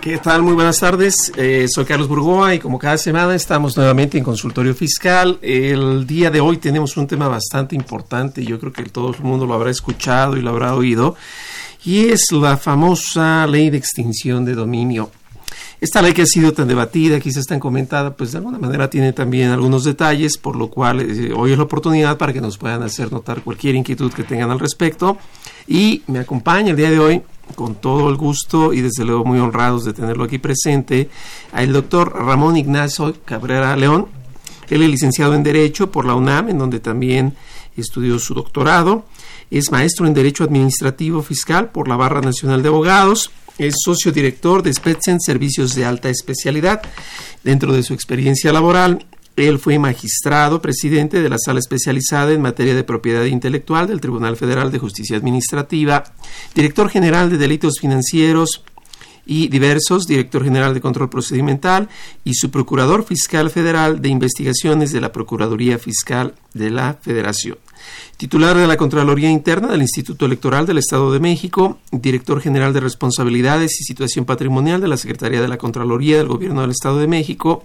¿Qué tal? Muy buenas tardes. Eh, soy Carlos Burgoa y como cada semana estamos nuevamente en consultorio fiscal. El día de hoy tenemos un tema bastante importante. Yo creo que todo el mundo lo habrá escuchado y lo habrá oído. Y es la famosa ley de extinción de dominio. Esta ley que ha sido tan debatida, quizás tan comentada, pues de alguna manera tiene también algunos detalles, por lo cual eh, hoy es la oportunidad para que nos puedan hacer notar cualquier inquietud que tengan al respecto. Y me acompaña el día de hoy, con todo el gusto y desde luego muy honrados de tenerlo aquí presente, al doctor Ramón Ignacio Cabrera León. Él es licenciado en Derecho por la UNAM, en donde también estudió su doctorado. Es maestro en Derecho Administrativo Fiscal por la Barra Nacional de Abogados. Es socio director de Spetzen Servicios de Alta Especialidad. Dentro de su experiencia laboral, él fue magistrado presidente de la Sala Especializada en Materia de Propiedad Intelectual del Tribunal Federal de Justicia Administrativa, director general de Delitos Financieros y diversos, director general de Control Procedimental y su procurador fiscal federal de investigaciones de la Procuraduría Fiscal de la Federación. Titular de la Contraloría Interna del Instituto Electoral del Estado de México, director general de Responsabilidades y Situación Patrimonial de la Secretaría de la Contraloría del Gobierno del Estado de México,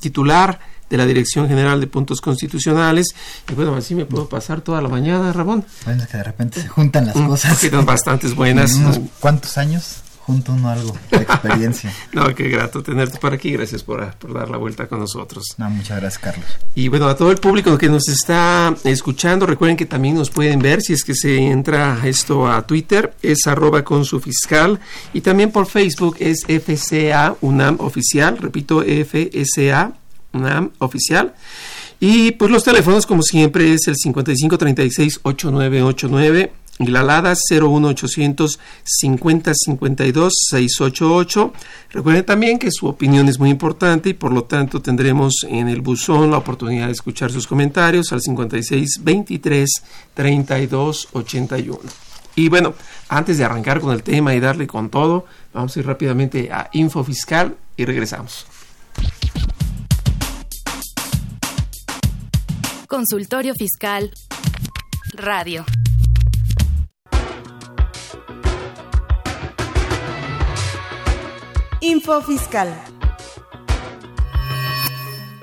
titular de la Dirección General de Puntos Constitucionales. Y bueno, así me puedo pasar toda la mañana, Ramón. Bueno, es que de repente se juntan las Mm, cosas. quedan bastantes buenas. Unos cuantos años junta uno algo de experiencia. No, qué grato tenerte por aquí. Gracias por, por dar la vuelta con nosotros. No, muchas gracias, Carlos. Y bueno, a todo el público que nos está escuchando, recuerden que también nos pueden ver si es que se entra esto a Twitter, es arroba con su fiscal, y también por Facebook es FCA UNAM oficial, repito, FSA UNAM oficial. Y pues los teléfonos, como siempre, es el 5536-8989 y la alada 01800 50 52 688. Recuerden también que su opinión es muy importante y por lo tanto tendremos en el buzón la oportunidad de escuchar sus comentarios al 56 23 32 81. Y bueno, antes de arrancar con el tema y darle con todo, vamos a ir rápidamente a Info Fiscal y regresamos. Consultorio Fiscal. Radio. Info Fiscal.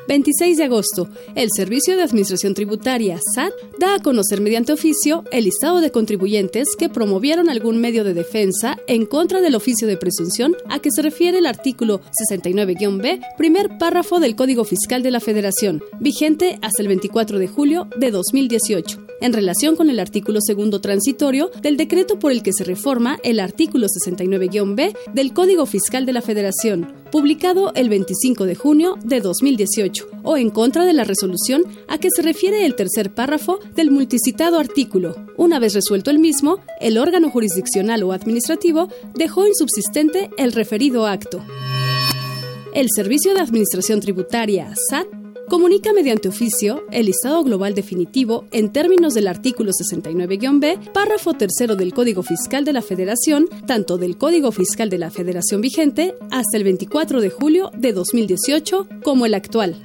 26 de agosto, el Servicio de Administración Tributaria, SAT, da a conocer mediante oficio el listado de contribuyentes que promovieron algún medio de defensa en contra del oficio de presunción a que se refiere el artículo 69-B, primer párrafo del Código Fiscal de la Federación, vigente hasta el 24 de julio de 2018, en relación con el artículo segundo transitorio del decreto por el que se reforma el artículo 69-B del Código Fiscal de la Federación, publicado el 25 de junio de 2018, o en contra de la resolución a que se refiere el tercer párrafo del multicitado artículo. Una vez resuelto el mismo, el órgano jurisdiccional o administrativo dejó insubsistente el referido acto. El Servicio de Administración Tributaria, SAT, comunica mediante oficio el listado global definitivo en términos del artículo 69-B, párrafo tercero del Código Fiscal de la Federación, tanto del Código Fiscal de la Federación vigente hasta el 24 de julio de 2018 como el actual.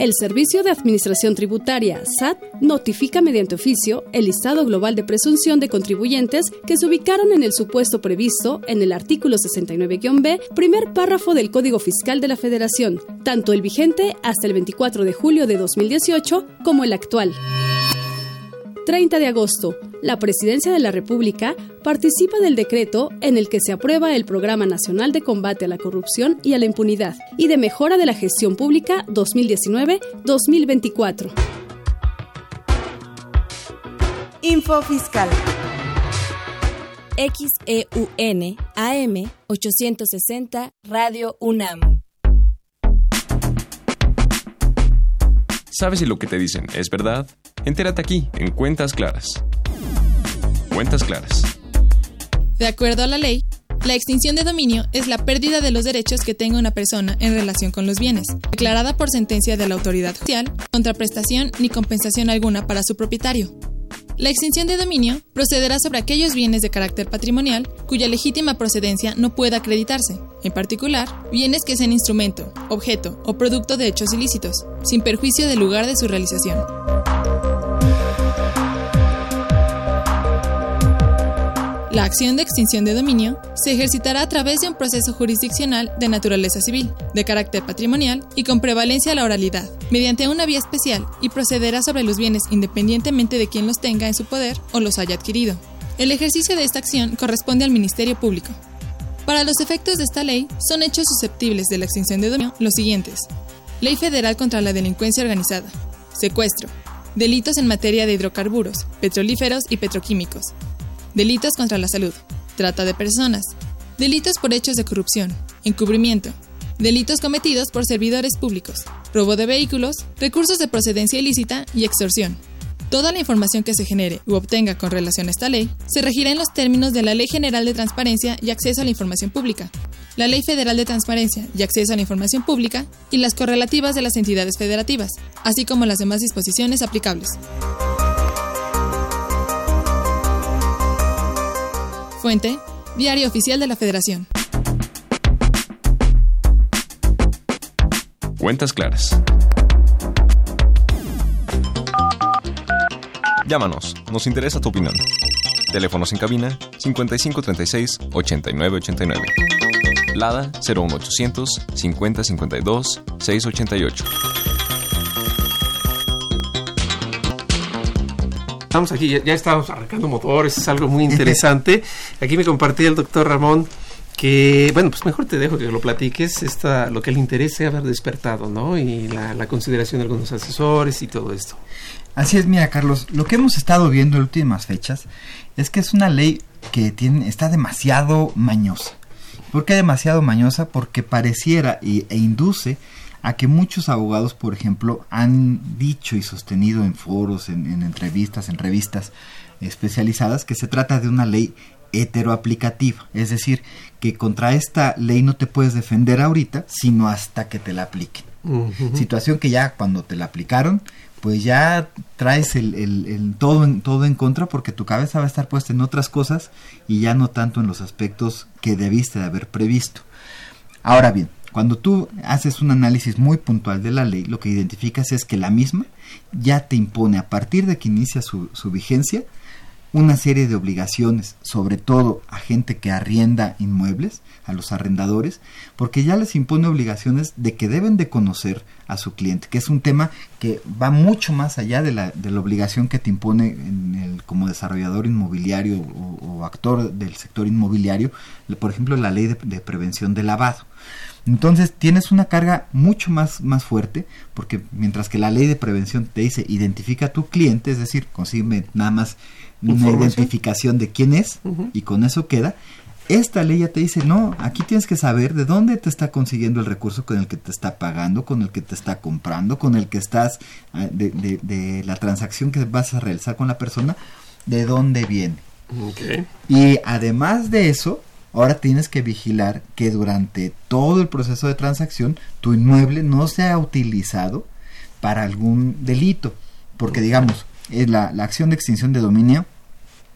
El Servicio de Administración Tributaria, SAT, notifica mediante oficio el listado global de presunción de contribuyentes que se ubicaron en el supuesto previsto en el artículo 69-B, primer párrafo del Código Fiscal de la Federación, tanto el vigente hasta el 24 de julio de 2018 como el actual. 30 de agosto, la Presidencia de la República participa del decreto en el que se aprueba el Programa Nacional de Combate a la Corrupción y a la Impunidad y de Mejora de la Gestión Pública 2019-2024. Info Fiscal. XEUN AM 860 Radio UNAM. ¿Sabes si lo que te dicen es verdad? Entérate aquí, en Cuentas Claras. Cuentas Claras. De acuerdo a la ley, la extinción de dominio es la pérdida de los derechos que tenga una persona en relación con los bienes, declarada por sentencia de la autoridad judicial, contra prestación ni compensación alguna para su propietario. La extinción de dominio procederá sobre aquellos bienes de carácter patrimonial cuya legítima procedencia no pueda acreditarse, en particular, bienes que sean instrumento, objeto o producto de hechos ilícitos, sin perjuicio del lugar de su realización. La acción de extinción de dominio se ejercitará a través de un proceso jurisdiccional de naturaleza civil, de carácter patrimonial y con prevalencia a la oralidad, mediante una vía especial y procederá sobre los bienes independientemente de quien los tenga en su poder o los haya adquirido. El ejercicio de esta acción corresponde al Ministerio Público. Para los efectos de esta ley, son hechos susceptibles de la extinción de dominio los siguientes. Ley Federal contra la Delincuencia Organizada. Secuestro. Delitos en materia de hidrocarburos, petrolíferos y petroquímicos, Delitos contra la salud. Trata de personas. Delitos por hechos de corrupción. Encubrimiento. Delitos cometidos por servidores públicos. Robo de vehículos. Recursos de procedencia ilícita y extorsión. Toda la información que se genere u obtenga con relación a esta ley se regirá en los términos de la Ley General de Transparencia y Acceso a la Información Pública, la Ley Federal de Transparencia y Acceso a la Información Pública y las correlativas de las entidades federativas, así como las demás disposiciones aplicables. Fuente, Diario Oficial de la Federación. Cuentas claras. Llámanos, nos interesa tu opinión. Teléfonos en cabina 5536 8989. Lada 01800 5052 688. Estamos aquí, ya, estamos arrancando motores, es algo muy interesante. Aquí me compartía el doctor Ramón que, bueno, pues mejor te dejo que lo platiques, esta, lo que le interese haber despertado, ¿no? Y la, consideración de algunos asesores y todo esto. Así es, mira, Carlos, lo que hemos estado viendo en últimas fechas es que es una ley que tiene, está demasiado mañosa. ¿Por qué demasiado mañosa? Porque pareciera e induce a que muchos abogados, por ejemplo, han dicho y sostenido en foros, en, entrevistas, en revistas especializadas, que se trata de una ley heteroaplicativa, es decir, que contra esta ley no te puedes defender ahorita, sino hasta que te la apliquen. Situación que ya cuando te la aplicaron, pues ya traes el, el, todo, en, todo en contra porque tu cabeza va a estar puesta en otras cosas y ya no tanto en los aspectos que debiste de haber previsto. Ahora bien, cuando tú haces un análisis muy puntual de la ley, lo que identificas es que la misma ya te impone a partir de que inicia su, vigencia una serie de obligaciones, sobre todo a gente que arrienda inmuebles, a los arrendadores, porque ya les impone obligaciones de que deben de conocer a su cliente, que es un tema que va mucho más allá de la, de la obligación que te impone en el, como desarrollador inmobiliario o, actor del sector inmobiliario, por ejemplo, la ley de prevención de lavado. Entonces tienes una carga mucho más, más fuerte, porque mientras que la ley de prevención te dice identifica a tu cliente, es decir, consigue nada más una identificación de quién es y con eso queda. Esta ley ya te dice, no, aquí tienes que saber de dónde te está consiguiendo el recurso con el que te está pagando, con el que te está comprando, con el que estás, ah, de, de, la transacción que vas a realizar con la persona, de dónde viene. Y además de eso, Ahora tienes que vigilar que durante todo el proceso de transacción tu inmueble no sea utilizado para algún delito. Porque digamos, la, la acción de extinción de dominio,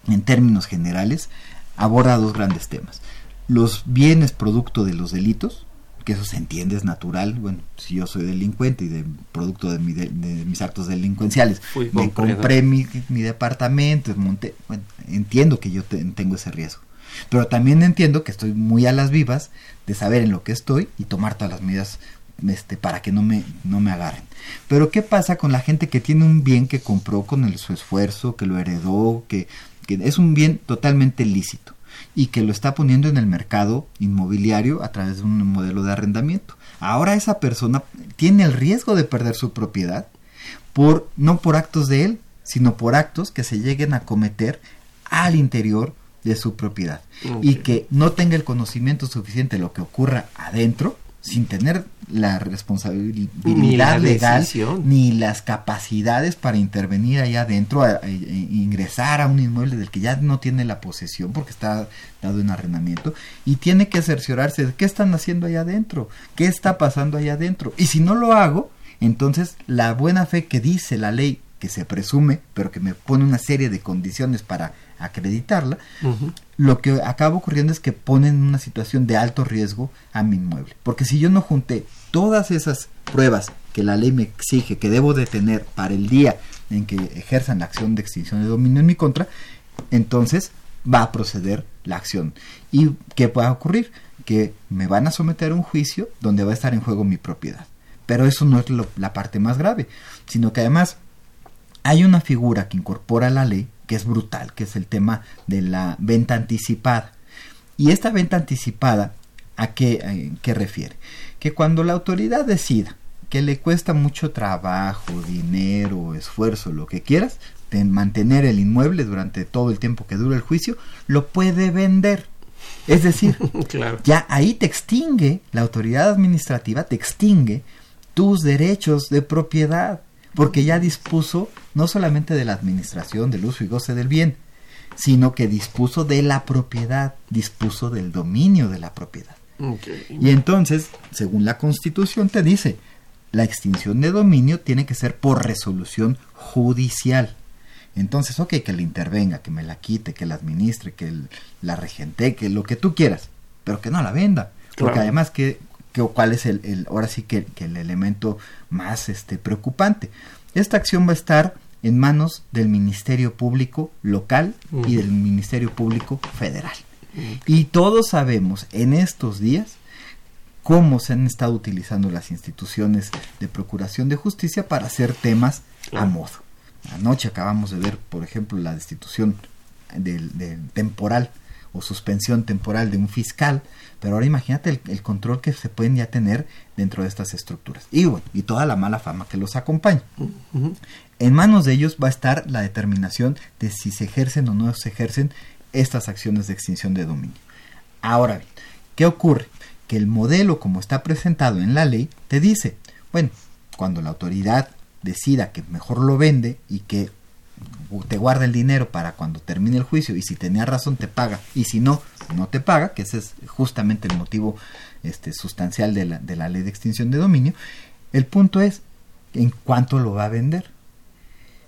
en términos generales, aborda dos grandes temas. Los bienes producto de los delitos, que eso se entiende, es natural. Bueno, si yo soy delincuente y de producto de, mis actos delincuenciales, me compré mi, mi, departamento, monté, bueno, entiendo que yo tengo ese riesgo. Pero también entiendo que estoy muy a las vivas de saber en lo que estoy y tomar todas las medidas este, para que no me, no me agarren. Pero ¿qué pasa con la gente que tiene un bien que compró con su esfuerzo, que lo heredó, que, que es un bien totalmente lícito y que lo está poniendo en el mercado inmobiliario a través de un modelo de arrendamiento? Ahora esa persona tiene el riesgo de perder su propiedad por no por actos de él, sino por actos que se lleguen a cometer al interior de su propiedad. Y que no tenga el conocimiento suficiente de lo que ocurra adentro sin tener la responsabilidad legal ni las capacidades para intervenir allá adentro, a, ingresar a un inmueble del que ya no tiene la posesión porque está dado en arrendamiento y tiene que cerciorarse de qué están haciendo allá adentro, qué está pasando allá adentro. Y si no lo hago, entonces la buena fe que dice la ley que se presume, pero que me pone una serie de condiciones para acreditarla, lo que acaba ocurriendo es que ponen en una situación de alto riesgo a mi inmueble. Porque si yo no junté todas esas pruebas que la ley me exige que debo de tener para el día en que ejerzan la acción de extinción de dominio en mi contra, entonces va a proceder la acción. ¿Y qué puede ocurrir? Que me van a someter a un juicio donde va a estar en juego mi propiedad. Pero eso no es la parte más grave, sino que además hay una figura que incorpora la ley que es brutal, que es el tema de la venta anticipada. Y esta venta anticipada, ¿a qué, qué refiere? Que cuando la autoridad decida que le cuesta mucho trabajo, dinero, esfuerzo, lo que quieras, de mantener el inmueble durante todo el tiempo que dura el juicio, lo puede vender. Es decir, ya ahí te extingue, la autoridad administrativa te extingue tus derechos de propiedad porque ya dispuso no solamente de la administración, del uso y goce del bien, sino que dispuso de la propiedad, dispuso del dominio de la propiedad. Y entonces, según la Constitución, te dice, la extinción de dominio tiene que ser por resolución judicial. Entonces, ok, que le intervenga, que me la quite, que la administre, que la regente, que lo que tú quieras, pero que no la venda. Porque además, que cuál es el, ahora sí que, el elemento más este, preocupante. Esta acción va a estar en manos del Ministerio Público local y del Ministerio Público federal. Y todos sabemos en estos días cómo se han estado utilizando las instituciones de procuración de justicia para hacer temas a modo. Anoche acabamos de ver, por ejemplo, la destitución del temporal o suspensión temporal de un fiscal, pero ahora imagínate el, control que se pueden ya tener dentro de estas estructuras. Y bueno, y toda la mala fama que los acompaña. En manos de ellos va a estar la determinación de si se ejercen o no se ejercen estas acciones de extinción de dominio. Ahora bien, ¿qué ocurre? Que el modelo como está presentado en la ley te dice, bueno, cuando la autoridad decida que mejor lo vende y que te guarda el dinero para cuando termine el juicio y si tenía razón te paga y si no, no te paga, que ese es justamente el motivo este, sustancial de la, de la ley de extinción de dominio. El punto es en cuánto lo va a vender.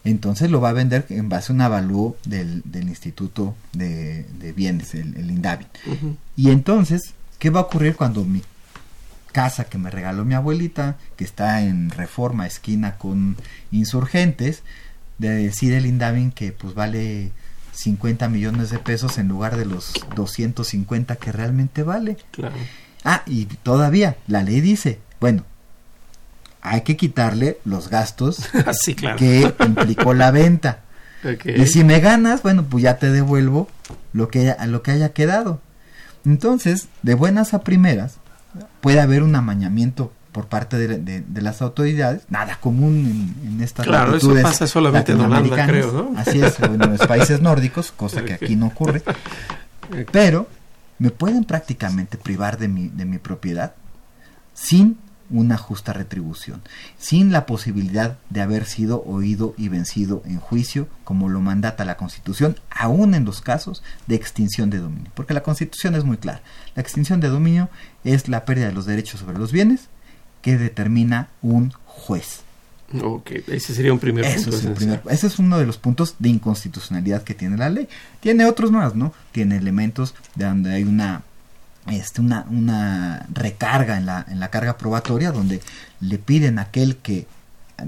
Entonces lo va a vender en base a un avalúo del, del Instituto de, Bienes, el, el INDAVI. Y entonces, ¿qué va a ocurrir cuando mi casa que me regaló mi abuelita, que está en reforma esquina con insurgentes, de decir el Indavin que pues vale 50 millones de pesos en lugar de los 250 que realmente vale. Claro. Ah, y todavía la ley dice, bueno, hay que quitarle los gastos que implicó la venta. Y si me ganas, bueno, pues ya te devuelvo lo que, lo que haya quedado. Entonces, de buenas a primeras, puede haber un amañamiento por parte de, las autoridades, nada común en, en estas Claro, eso pasa solamente en Holanda, creo, ¿no? Así es, en los países nórdicos, cosa que aquí no ocurre. Pero me pueden prácticamente privar de mi, de mi propiedad sin una justa retribución, sin la posibilidad de haber sido oído y vencido en juicio, como lo mandata la Constitución, aún en los casos de extinción de dominio. Porque la Constitución es muy clara. La extinción de dominio es la pérdida de los derechos sobre los bienes que determina un juez. Ok, ese sería un primer punto. ese es uno de los puntos de inconstitucionalidad que tiene la ley. Tiene otros más, ¿no? Tiene elementos de donde hay una este, una, una recarga en la, en la carga probatoria donde le piden a aquel que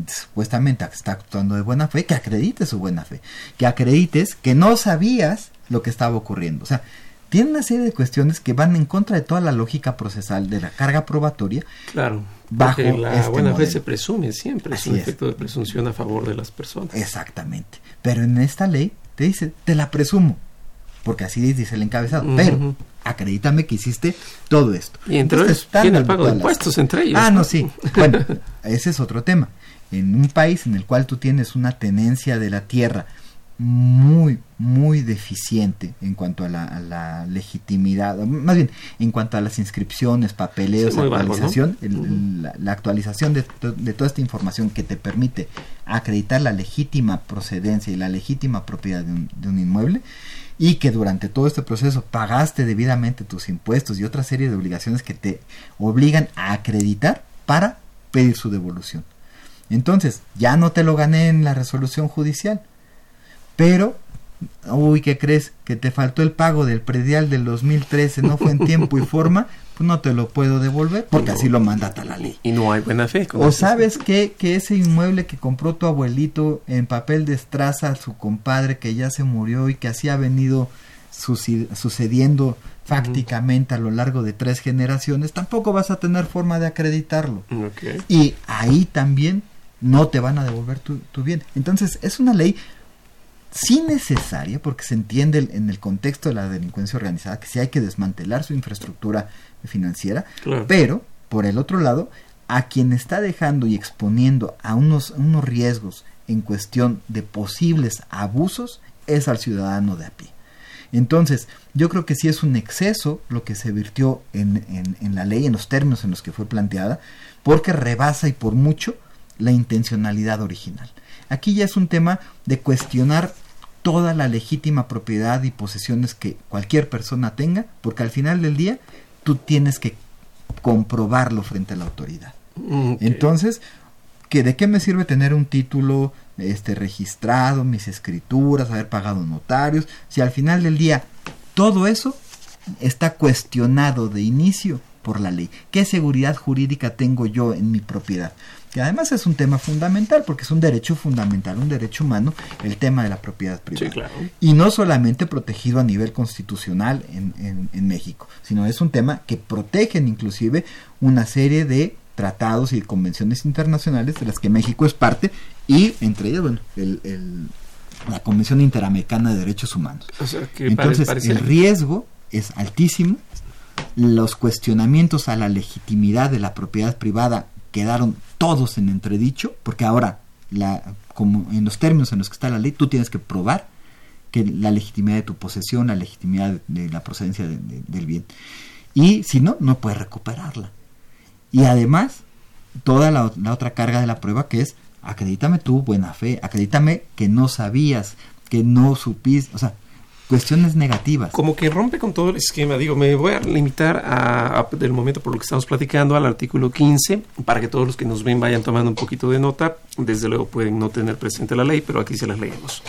supuestamente está actuando de buena fe que acredite su buena fe, que acredites que no sabías lo que estaba ocurriendo. O sea, tiene una serie de cuestiones que van en contra de toda la lógica procesal de la carga probatoria. Claro. Bajo la este buena fe se presume siempre, Así es un efecto de presunción a favor de las personas. Exactamente. Pero en esta ley te dice, te la presumo. Porque así dice el encabezado. Pero acredítame que hiciste todo esto. Y entre Entonces, ellos el pago de las- impuestos entre ellos. Ah, no, sí. Bueno, ese es otro tema. En un país en el cual tú tienes una tenencia de la tierra muy, muy deficiente en cuanto a la, a la legitimidad, más bien en cuanto a las inscripciones, papeleos, actualización, el- el- la, la actualización de, to- de toda esta información que te permite acreditar la legítima procedencia y la legítima propiedad de un, de un inmueble y que durante todo este proceso pagaste debidamente tus impuestos y otra serie de obligaciones que te obligan a acreditar para pedir su devolución. Entonces, ya no te lo gané en la resolución judicial, pero, uy, ¿qué crees? Que te faltó el pago del predial del 2013, no fue en tiempo y forma, pues no te lo puedo devolver porque así lo mandata la ley. Y no hay buena fe. O sabes qué? que ese inmueble que compró tu abuelito en papel de estraza a su compadre que ya se murió y que así ha venido sucediendo fácticamente a lo largo de tres generaciones, tampoco vas a tener forma de acreditarlo. Y ahí también no te van a devolver tu, tu bien. Entonces es una ley sí necesaria porque se entiende en el contexto de la delincuencia organizada que sí hay que desmantelar su infraestructura financiera, Claro. pero por el otro lado, a quien está dejando y exponiendo a unos, unos riesgos en cuestión de posibles abusos es al ciudadano de a pie. Entonces, yo creo que sí es un exceso lo que se virtió en, en- en la ley, en los términos en los que fue planteada, porque rebasa y por mucho la intencionalidad original. Aquí ya es un tema de cuestionar toda la legítima propiedad y posesiones que cualquier persona tenga, porque al final del día tú tienes que comprobarlo frente a la autoridad. Ok. Entonces, ¿que ¿de qué me sirve tener un título este, registrado, mis escrituras, haber pagado notarios, si al final del día todo eso está cuestionado de inicio por la ley? ¿Qué seguridad jurídica tengo yo en mi propiedad? Que además es un tema fundamental, porque es un derecho fundamental, un derecho humano, el tema de la propiedad privada. Sí, claro. Y no solamente protegido a nivel constitucional en, en- en México, sino es un tema que protegen inclusive una serie de tratados y convenciones internacionales de las que México es parte y entre ellas, bueno, el- el- la Convención Interamericana de Derechos Humanos. O sea, que Entonces, el riesgo es altísimo, los cuestionamientos a la legitimidad de la propiedad privada quedaron todos en entredicho, porque ahora, la, como en los términos en los que está la ley, tú tienes que probar que la legitimidad de tu posesión, la legitimidad de la procedencia de- de- del bien. Y si no, no puedes recuperarla. Y además, toda la, la otra carga de la prueba que es, acredítame tu buena fe, acredítame que no sabías, que no supiste, o sea, cuestiones negativas. como que rompe con todo el esquema. Digo, me voy a limitar a, del momento por lo que estamos platicando al artículo 15 para que todos los que nos ven vayan tomando un poquito de nota. Desde luego pueden no tener presente la ley, pero aquí se las leemos.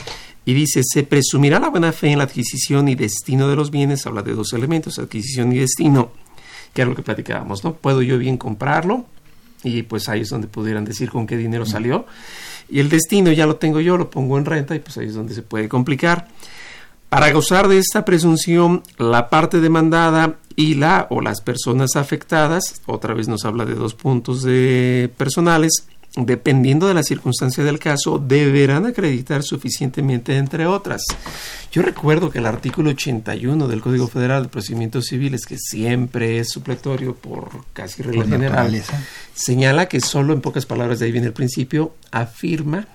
Y dice, se presumirá la buena fe en la adquisición y destino de los bienes. Habla de dos elementos, adquisición y destino, que era lo que platicábamos, ¿no? Puedo yo bien comprarlo y pues ahí es donde pudieran decir con qué dinero salió. Y el destino ya lo tengo yo, lo pongo en renta y pues ahí es donde se puede complicar. Para gozar de esta presunción, la parte demandada y la o las personas afectadas, otra vez nos habla de dos puntos de personales, dependiendo de la circunstancia del caso, deberán acreditar suficientemente, entre otras. Yo recuerdo que el artículo 81 del Código Federal de Procedimientos Civiles, que siempre es supletorio por casi regla general, señala que solo en pocas palabras, de ahí viene el principio, afirma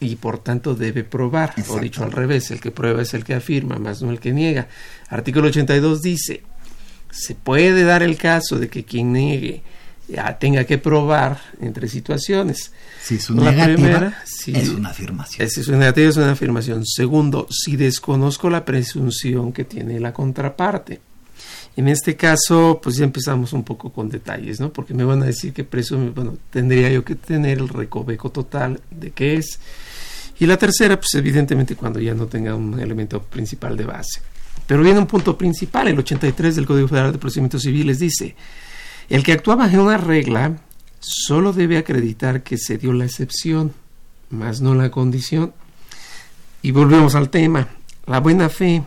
y por tanto debe probar, o dicho al revés, el que prueba es el que afirma, más no el que niega. Artículo 82 dice, se puede dar el caso de que quien niegue ya tenga que probar entre situaciones. Si La negativa primera, sí. es una afirmación. Si su negativa es una afirmación. Segundo, si desconozco la presunción que tiene la contraparte. En este caso, pues ya empezamos un poco con detalles, ¿no? Porque me van a decir que presume, bueno, tendría yo que tener el recoveco total de qué es. Y la tercera, pues evidentemente cuando ya no tenga un elemento principal de base. Pero viene un punto principal, el 83 del Código Federal de Procedimientos Civiles dice, el que actúa bajo una regla solo debe acreditar que se dio la excepción, más no la condición. Y volvemos al tema, la buena fe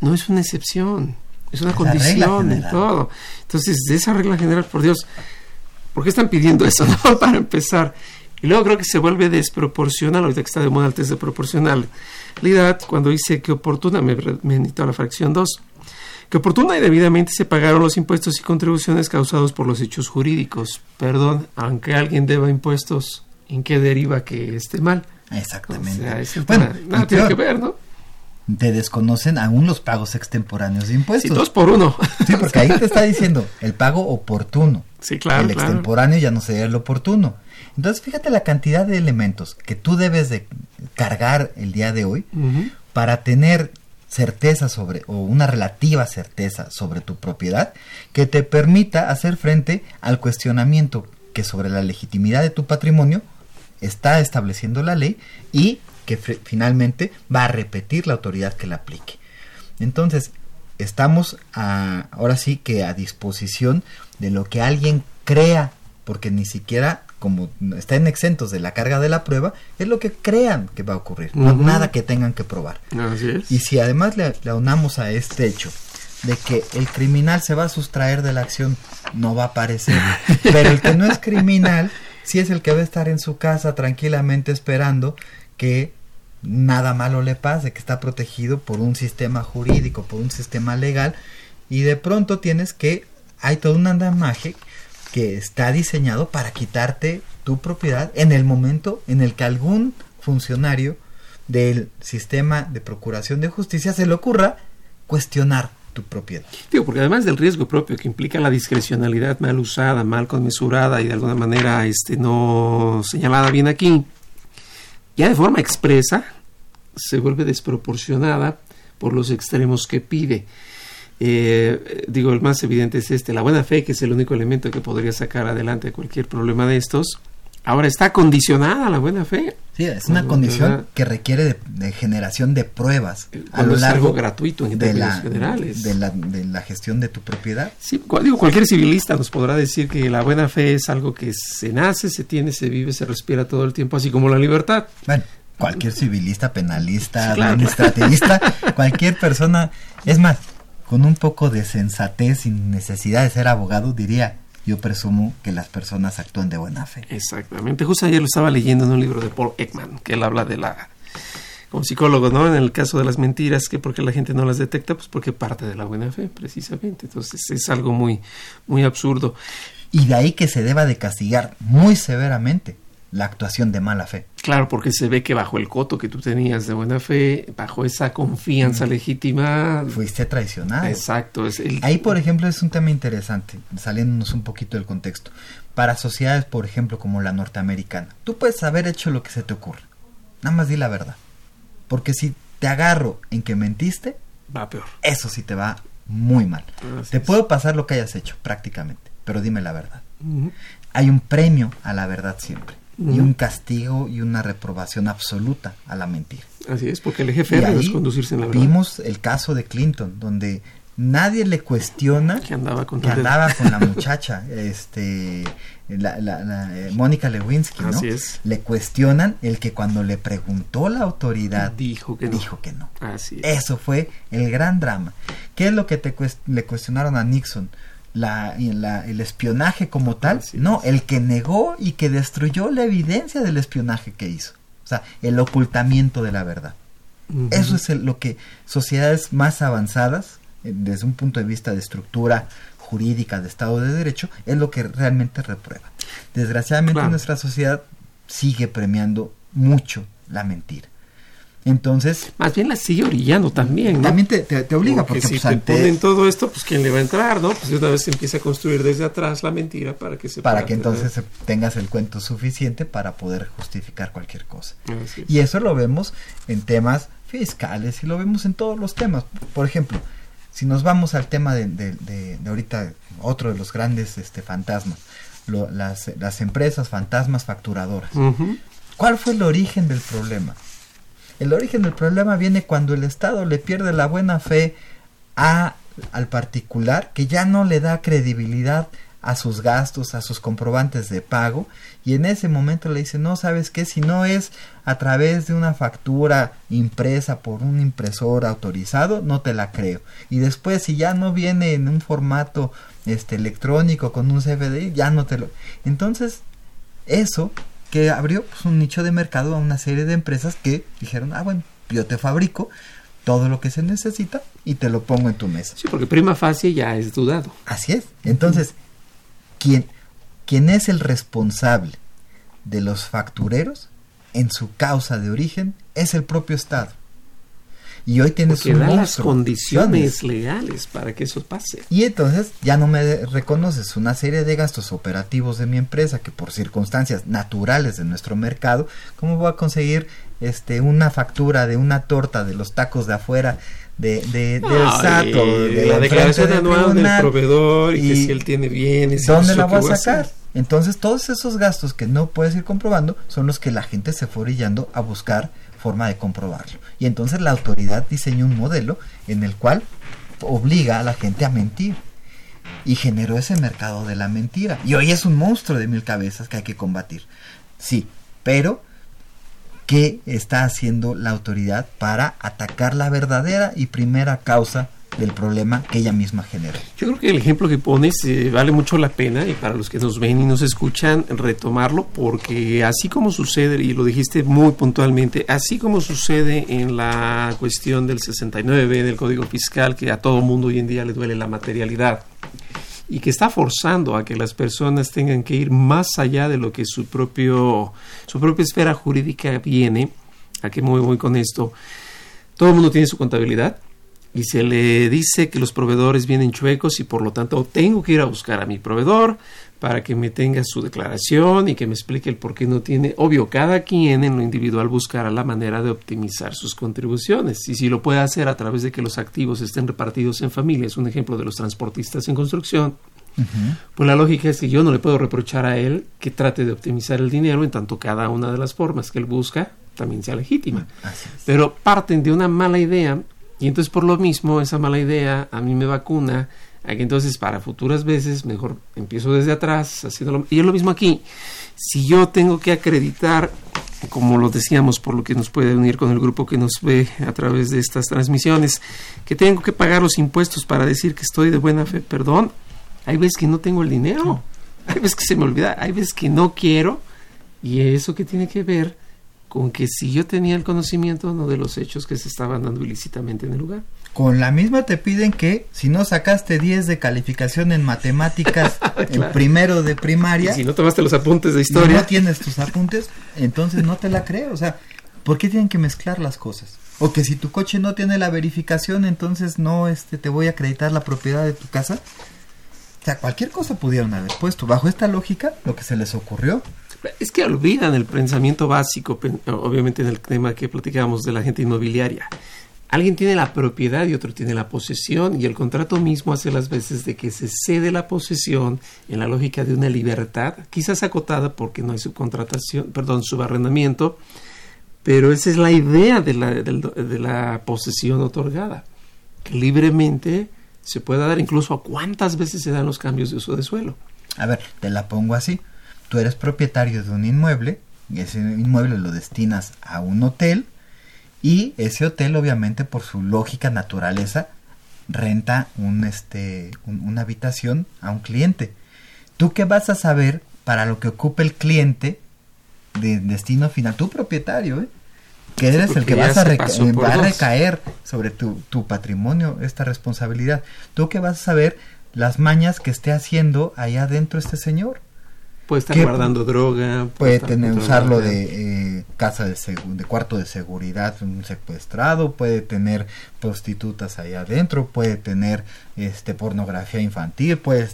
no es una excepción, es una condición en todo. Entonces, de esa regla general, por Dios, ¿por qué están pidiendo eso, no? Para empezar. Y luego creo que se vuelve desproporcional, ahorita que está de moda el test de proporcionalidad, cuando dice que oportuna, me, me a la fracción 2, que oportuna y debidamente se pagaron los impuestos y contribuciones causados por los hechos jurídicos. Perdón, aunque alguien deba impuestos, ¿en qué deriva que esté mal? Exactamente. bueno, nada tiene que ver, ¿no? Te desconocen aún los pagos extemporáneos de impuestos. Sí, dos por uno. Sí, porque ahí te está diciendo el pago oportuno. Sí, claro. El extemporáneo ya no sería el oportuno. Entonces, fíjate la cantidad de elementos que tú debes de cargar el día de hoy para tener certeza sobre o una relativa certeza sobre tu propiedad que te permita hacer frente al cuestionamiento que sobre la legitimidad de tu patrimonio está estableciendo la ley y que finalmente va a repetir la autoridad que la aplique. Entonces, estamos ahora sí que a disposición de lo que alguien crea, porque ni siquiera como están exentos de la carga de la prueba, es lo que crean que va a ocurrir, no nada que tengan que probar. Y si además le, le aunamos a este hecho de que el criminal se va a sustraer de la acción, no va a aparecer, pero el que no es criminal, sí es el que va a estar en su casa tranquilamente esperando que nada malo le pase, que está protegido por un sistema jurídico, por un sistema legal, y de pronto tienes que, hay todo un andamaje que está diseñado para quitarte tu propiedad en el momento en el que algún funcionario del sistema de procuración de justicia se le ocurra cuestionar tu propiedad. Digo, porque además del riesgo propio que implica la discrecionalidad mal usada, mal conmesurada y de alguna manera este, no señalada bien aquí, ya de forma expresa se vuelve desproporcionada por los extremos que pide. Eh, digo, el más evidente es este, la buena fe, que es el único elemento que podría sacar adelante cualquier problema de estos. Ahora está condicionada la buena fe. Sí, es una condición que requiere de, generación de pruebas a lo largo gratuito en de la, generales. De la, de la gestión de tu propiedad. Sí, digo, cualquier civilista nos podrá decir que la buena fe es algo que se nace, se tiene, se vive, se respira todo el tiempo, así como la libertad. Bueno, cualquier civilista, penalista, administrativista, cualquier persona, es más, con un poco de sensatez sin necesidad de ser abogado, diría, yo presumo que las personas actúan de buena fe. Exactamente. Justo ayer lo estaba leyendo en un libro de Paul Ekman, que él habla de la como psicólogo, ¿no? En el caso de las mentiras, que porque la gente no las detecta, pues porque parte de la buena fe, precisamente. Entonces es algo muy, muy absurdo. Y de ahí que se deba de castigar muy severamente la actuación de mala fe. Claro, porque se ve que bajo el coto que tú tenías de buena fe, bajo esa confianza legítima... Fuiste traicionado. Exacto. Es Ahí, por ejemplo, es un tema interesante, saliéndonos un poquito del contexto. Para sociedades, por ejemplo, como la norteamericana, tú puedes haber hecho lo que se te ocurre. Nada más di la verdad. Porque si te agarro en que mentiste... Va peor. Eso sí te va muy mal. te puedo pasar lo que hayas hecho, prácticamente, pero dime la verdad. Hay un premio a la verdad siempre y un castigo y una reprobación absoluta a la mentira. Así es, porque el jefe es conducirse en la verdad. Vimos el caso de Clinton, donde nadie le cuestiona que andaba con, la muchacha, este, la, eh, Mónica Lewinsky, ¿no? Así es. Le cuestionan el que cuando le preguntó la autoridad dijo que no. Dijo que no. Así es. Eso fue el gran drama. ¿Qué es lo que te le cuestionaron a Nixon? La, el espionaje como tal, no, el que negó y que destruyó la evidencia del espionaje que hizo, o sea, el ocultamiento de la verdad. Eso es lo que sociedades más avanzadas, eh, desde un punto de vista de estructura jurídica, de Estado de Derecho, es lo que realmente reprueba. Desgraciadamente nuestra sociedad sigue premiando mucho la mentira. Entonces. Más bien la sigue orillando también, ¿no? También te, te, obliga, porque, si pues, te ponen todo esto, pues ¿quién le va a entrar, no? Pues una vez se empieza a construir desde atrás la mentira para que se Para que entonces tengas el cuento suficiente para poder justificar cualquier cosa. Y eso lo vemos en temas fiscales y lo vemos en todos los temas. Por ejemplo, si nos vamos al tema de, de, ahorita, otro de los grandes este, fantasmas, las, las empresas fantasmas facturadoras. ¿Cuál fue el origen del problema? El origen del problema viene cuando el Estado le pierde la buena fe a, al particular que ya no le da credibilidad a sus gastos, a sus comprobantes de pago y en ese momento le dice, no, sabes qué, si no es a través de una factura impresa por un impresor autorizado, no te la creo. Y después si ya no viene en un formato este electrónico con un CFDI, ya no te lo... Entonces, eso que abrió pues, un nicho de mercado a una serie de empresas que dijeron, ah, bueno, yo te fabrico todo lo que se necesita y te lo pongo en tu mesa. Sí, porque prima facie ya es dudado. Así es. Entonces, ¿quién, quién es el responsable de los factureros en su causa de origen es el propio Estado. Y hoy tienes Porque da las condiciones legales para que eso pase. Y entonces ya no me reconoces una serie de gastos operativos de mi empresa que por circunstancias naturales de nuestro mercado, ¿cómo voy a conseguir este una factura de una torta de los tacos de afuera de, de del SAT de la declaración anual del proveedor y, que si él tiene bienes ¿dónde la voy a sacar? Entonces todos esos gastos que no puedes ir comprobando son los que la gente se fue orillando a buscar forma de comprobarlo. Y entonces la autoridad diseñó un modelo en el cual obliga a la gente a mentir. Y generó ese mercado de la mentira. Y hoy es un monstruo de mil cabezas que hay que combatir. Sí, pero ¿qué está haciendo la autoridad para atacar la verdadera y primera causa del problema que ella misma genera. Yo creo que el ejemplo que pones eh, vale mucho la pena y para los que nos ven y nos escuchan retomarlo porque así como sucede, y lo dijiste muy puntualmente, así como sucede en la cuestión del 69 del Código Fiscal, que a todo mundo hoy en día le duele la materialidad y que está forzando a que las personas tengan que ir más allá de lo que su propio su propia esfera jurídica viene, a qué muy voy con esto. Todo el mundo tiene su contabilidad, y se le dice que los proveedores vienen chuecos y por lo tanto tengo que ir a buscar a mi proveedor para que me tenga su declaración y que me explique el por qué no tiene. Obvio, cada quien en lo individual buscará la manera de optimizar sus contribuciones y si lo puede hacer a través de que los activos estén repartidos en familias, un ejemplo de los transportistas en construcción, pues la lógica es que yo no le puedo reprochar a él que trate de optimizar el dinero en tanto cada una de las formas que él busca también sea legítima. Pero parten de una mala idea y entonces por lo mismo, esa mala idea a mí me vacuna a que entonces para futuras veces mejor empiezo desde atrás haciéndolo. Y es lo mismo aquí. Si yo tengo que acreditar, como lo decíamos, por lo que nos puede unir con el grupo que nos ve a través de estas transmisiones, que tengo que pagar los impuestos para decir que estoy de buena fe, perdón, hay veces que no tengo el dinero, hay veces que se me olvida, hay veces que no quiero, y eso que tiene que ver con que si yo tenía el conocimiento no de los hechos que se estaban dando ilícitamente en el lugar. Con la misma te piden que si no sacaste 10 de calificación en matemáticas en primero de primaria, y si no tomaste los apuntes de historia, no tienes tus apuntes, entonces no te la creo, o sea, ¿por qué tienen que mezclar las cosas? O que si tu coche no tiene la verificación, entonces no este te voy a acreditar la propiedad de tu casa. O sea, cualquier cosa pudieron haber puesto. Bajo esta lógica, lo que se les ocurrió es que olvidan el pensamiento básico, obviamente en el tema que platicábamos de la gente inmobiliaria. Alguien tiene la propiedad y otro tiene la posesión y el contrato mismo hace las veces de que se cede la posesión en la lógica de una libertad, quizás acotada porque no hay subcontratación, perdón, subarrendamiento, pero esa es la idea de la, de la posesión otorgada, que libremente se pueda dar incluso a cuántas veces se dan los cambios de uso de suelo. A ver, te la pongo así tú eres propietario de un inmueble y ese inmueble lo destinas a un hotel y ese hotel obviamente por su lógica naturaleza renta un este una habitación a un cliente. ¿Tú qué vas a saber para lo que ocupe el cliente de destino final? Tu propietario, ¿eh? que eres el que vas a va a recaer sobre tu, tu patrimonio esta responsabilidad. ¿Tú qué vas a saber las mañas que esté haciendo allá adentro este señor? Puede estar guardando droga. Puede, tener, usarlo de eh, casa de, de cuarto de seguridad, un secuestrado, puede tener prostitutas ahí adentro, puede tener este pornografía infantil, puede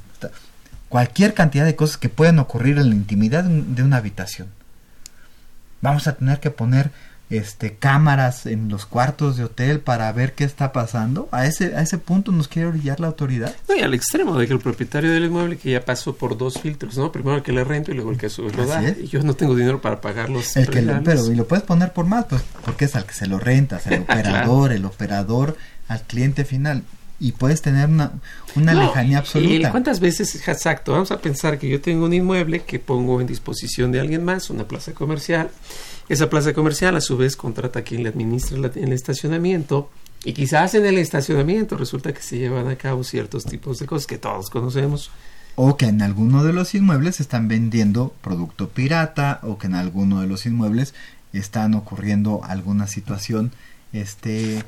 cualquier cantidad de cosas que pueden ocurrir en la intimidad de una habitación. Vamos a tener que poner este cámaras en los cuartos de hotel para ver qué está pasando a ese a ese punto nos quiere orillar la autoridad no y al extremo de que el propietario del inmueble que ya pasó por dos filtros no primero el que le rento y luego el que sube lo da. y yo no tengo dinero para pagarlos el que pero y lo puedes poner por más pues porque es al que se lo rentas el operador el operador al cliente final. Y puedes tener una, una No, lejanía ¿Y absoluta. cuántas veces, exacto, vamos a pensar que yo tengo un inmueble que pongo en disposición de alguien más, una plaza comercial. Esa plaza comercial a su vez contrata a quien le administra la- el estacionamiento y quizás en el estacionamiento resulta que se llevan a cabo ciertos tipos de cosas que todos conocemos. O que en alguno de los inmuebles están vendiendo producto pirata o que en alguno de los inmuebles están ocurriendo alguna situación este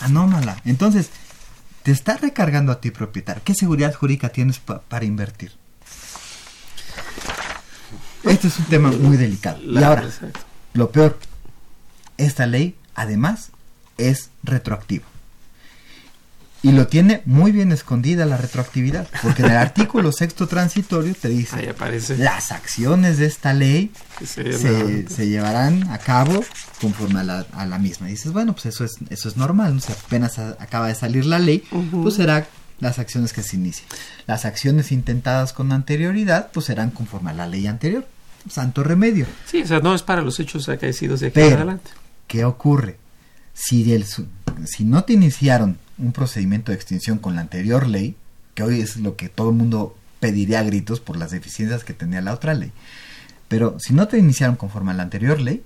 anómala. Entonces, te está recargando a ti propietario. ¿Qué seguridad jurídica tienes pa- para invertir? Este es un tema muy delicado. y ahora, exacto. Lo peor, esta ley además es retroactiva. Y lo tiene muy bien escondida la retroactividad, porque en el artículo sexto transitorio te dice, las acciones de esta ley se- se, se llevarán a cabo conforme a la, a la misma. Y dices, bueno, pues eso es, eso es normal, ¿no? apenas a- acaba de salir la ley, pues será las acciones que se inicien. Las acciones intentadas con anterioridad, pues serán conforme a la ley anterior. Santo remedio. Sí, o sea, no es para los hechos acaecidos de aquí Pero, en adelante. ¿qué ocurre? Si, el si no te iniciaron un procedimiento de extinción con la anterior ley, que hoy es lo que todo el mundo pediría a gritos por las deficiencias que tenía la otra ley, pero si no te iniciaron conforme a la anterior ley,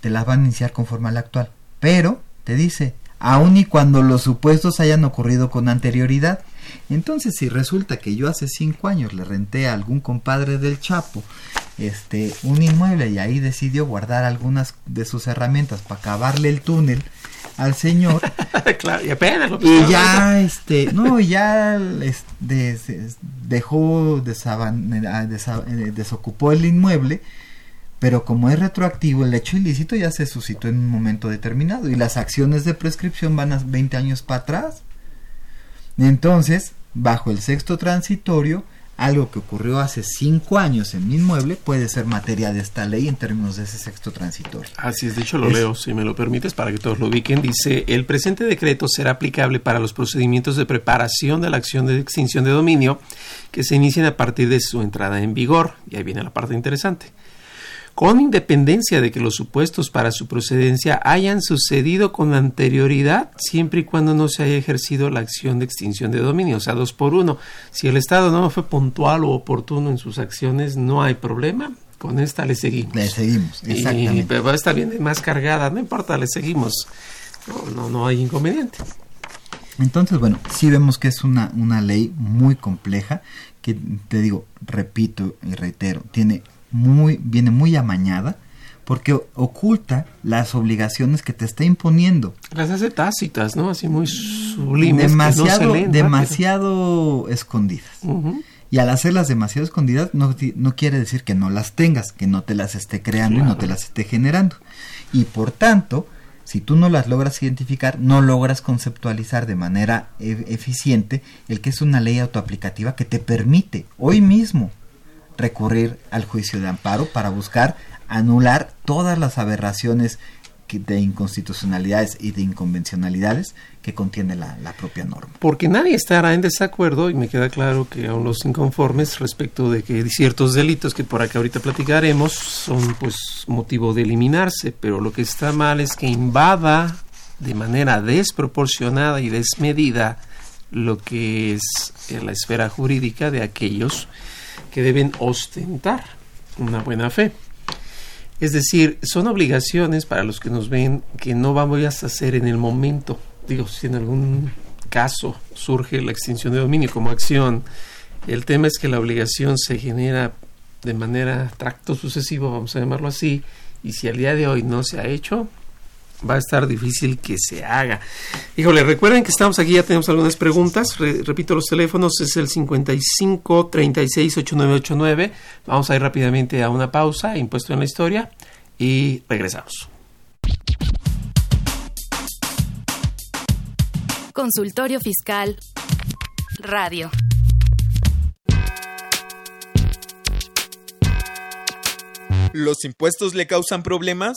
te las van a iniciar conforme a la actual. Pero te dice, aun y cuando los supuestos hayan ocurrido con anterioridad. Entonces, si resulta que yo hace cinco años le renté a algún compadre del Chapo este un inmueble y ahí decidió guardar algunas de sus herramientas para cavarle el túnel al señor. Claro, y apenas lo y ya este no ya dejó desaban- eh, desa- eh, desocupó el inmueble pero como es retroactivo el hecho ilícito ya se suscitó en un momento determinado y las acciones de prescripción van a 20 años para atrás. Entonces bajo el sexto transitorio algo que ocurrió hace cinco años en mi inmueble puede ser materia de esta ley en términos de ese sexto transitorio Así es, de hecho lo Es- leo, si me lo permites, para que todos lo ubiquen. Dice, el presente decreto será aplicable para los procedimientos de preparación de la acción de extinción de dominio que se inician a partir de su entrada en vigor. Y ahí viene la parte interesante. Con independencia de que los supuestos para su procedencia hayan sucedido con anterioridad, siempre y cuando no se haya ejercido la acción de extinción de dominio, o sea, dos por uno. Si el Estado no fue puntual o oportuno en sus acciones, no hay problema. Con esta le seguimos. le seguimos Y, exactamente pero esta viene más cargada, no importa, le seguimos. No, no, no hay inconveniente. Entonces, bueno, sí vemos que es una, una ley muy compleja, que te digo, repito y reitero, tiene muy, viene muy amañada, porque oculta las obligaciones que te está imponiendo. Las hace tácitas, ¿no? Así muy sublimes. demasiado, no leen escondidas. Y al hacerlas demasiado escondidas no, quiere decir que no las tengas, que no te las esté creando y no te las esté generando. Y por tanto, si tú no las logras identificar, no logras conceptualizar de manera e- eficiente el que es una ley autoaplicativa que te permite hoy mismo recurrir al juicio de amparo para buscar anular todas las aberraciones de inconstitucionalidades y de inconvencionalidades que contiene la, la propia norma. Porque nadie estará en desacuerdo, y me queda claro que aún los inconformes respecto de que ciertos delitos que por acá ahorita platicaremos son pues motivo de eliminarse, pero lo que está mal es que invada de manera desproporcionada y desmedida lo que es eh, la esfera jurídica de aquellos que deben ostentar una buena fe. Es decir, son obligaciones para los que nos ven que no vamos a hacer en el momento. Digo, si en algún caso surge la extinción de dominio como acción, el tema es que la obligación se genera de manera tracto sucesivo, vamos a llamarlo así, y si al día de hoy no se ha hecho, va a estar difícil que se haga. Híjole, recuerden que estamos aquí, ya tenemos algunas preguntas. Re- repito, los teléfonos es el 55 36 8989. Vamos a ir rápidamente a una pausa, impuesto en la historia, y regresamos. Consultorio Fiscal Radio. ¿Los impuestos le causan problemas?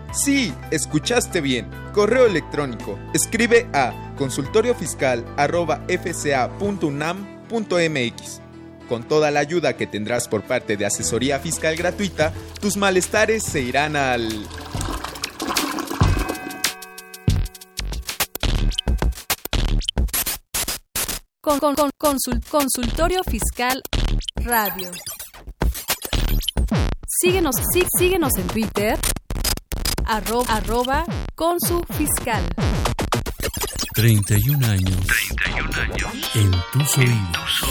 Sí, escuchaste bien. Correo electrónico. Escribe a consultoriofiscal.fca.unam.mx. Con toda la ayuda que tendrás por parte de asesoría fiscal gratuita, tus malestares se irán al... Con, con, con consul- Consultorio Fiscal Radio. Síguenos, sí- síguenos en Twitter, arro- arroba consu fiscal. 31 años. En tus oídos.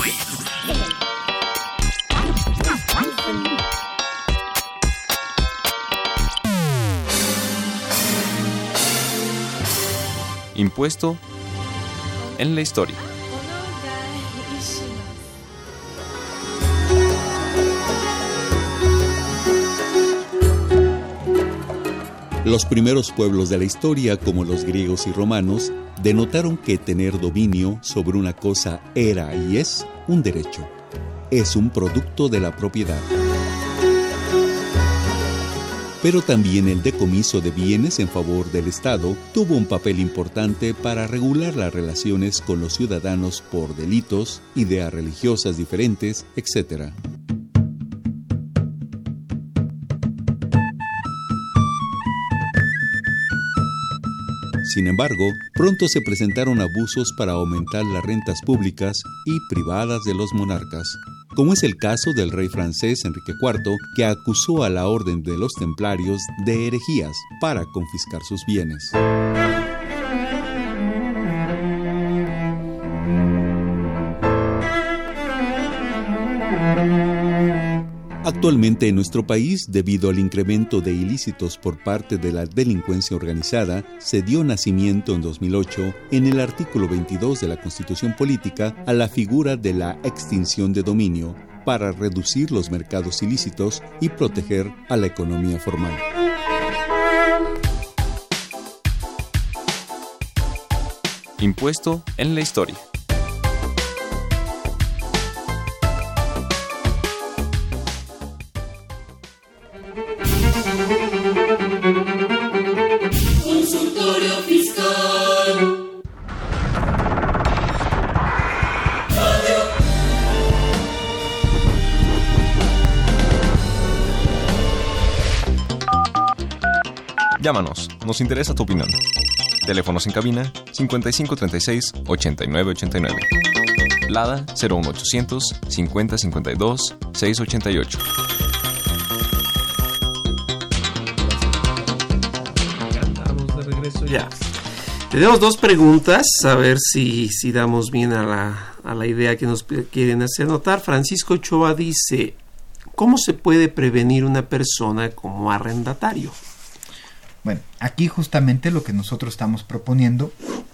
Impuesto en la historia. Los primeros pueblos de la historia, como los griegos y romanos, denotaron que tener dominio sobre una cosa era y es un derecho. Es un producto de la propiedad. Pero también el decomiso de bienes en favor del Estado tuvo un papel importante para regular las relaciones con los ciudadanos por delitos, ideas religiosas diferentes, etc. Sin embargo, pronto se presentaron abusos para aumentar las rentas públicas y privadas de los monarcas, como es el caso del rey francés Enrique IV, que acusó a la Orden de los Templarios de herejías para confiscar sus bienes. Actualmente en nuestro país, debido al incremento de ilícitos por parte de la delincuencia organizada, se dio nacimiento en 2008, en el artículo 22 de la Constitución Política, a la figura de la extinción de dominio para reducir los mercados ilícitos y proteger a la economía formal. Impuesto en la historia. Llámanos, nos interesa tu opinión. Teléfonos en cabina 5536 8989. Lada 01800 5052 688. Estamos de regreso ya. Tenemos dos preguntas, a ver si, si damos bien a la, a la idea que nos quieren hacer notar. Francisco Ochoa dice, ¿cómo se puede prevenir una persona como arrendatario? Bueno, aquí justamente lo que nosotros estamos proponiendo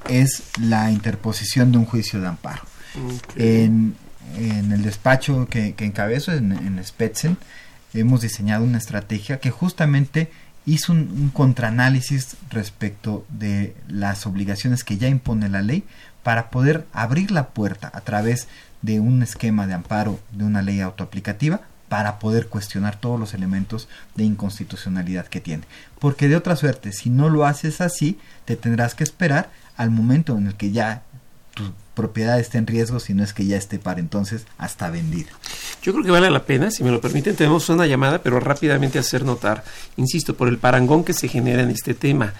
es la interposición de un juicio de amparo. En, en el despacho que, que encabezo, en, en Spetzen, hemos diseñado una estrategia que justamente hizo un, un contraanálisis respecto de las obligaciones que ya impone la ley para poder abrir la puerta a través de un esquema de amparo de una ley autoaplicativa para poder cuestionar todos los elementos de inconstitucionalidad que tiene. Porque de otra suerte, si no lo haces así, te tendrás que esperar al momento en el que ya tu propiedad esté en riesgo, si no es que ya esté para entonces hasta vendida. Yo creo que vale la pena, si me lo permiten, tenemos una llamada, pero rápidamente hacer notar, insisto, por el parangón que se genera en este tema.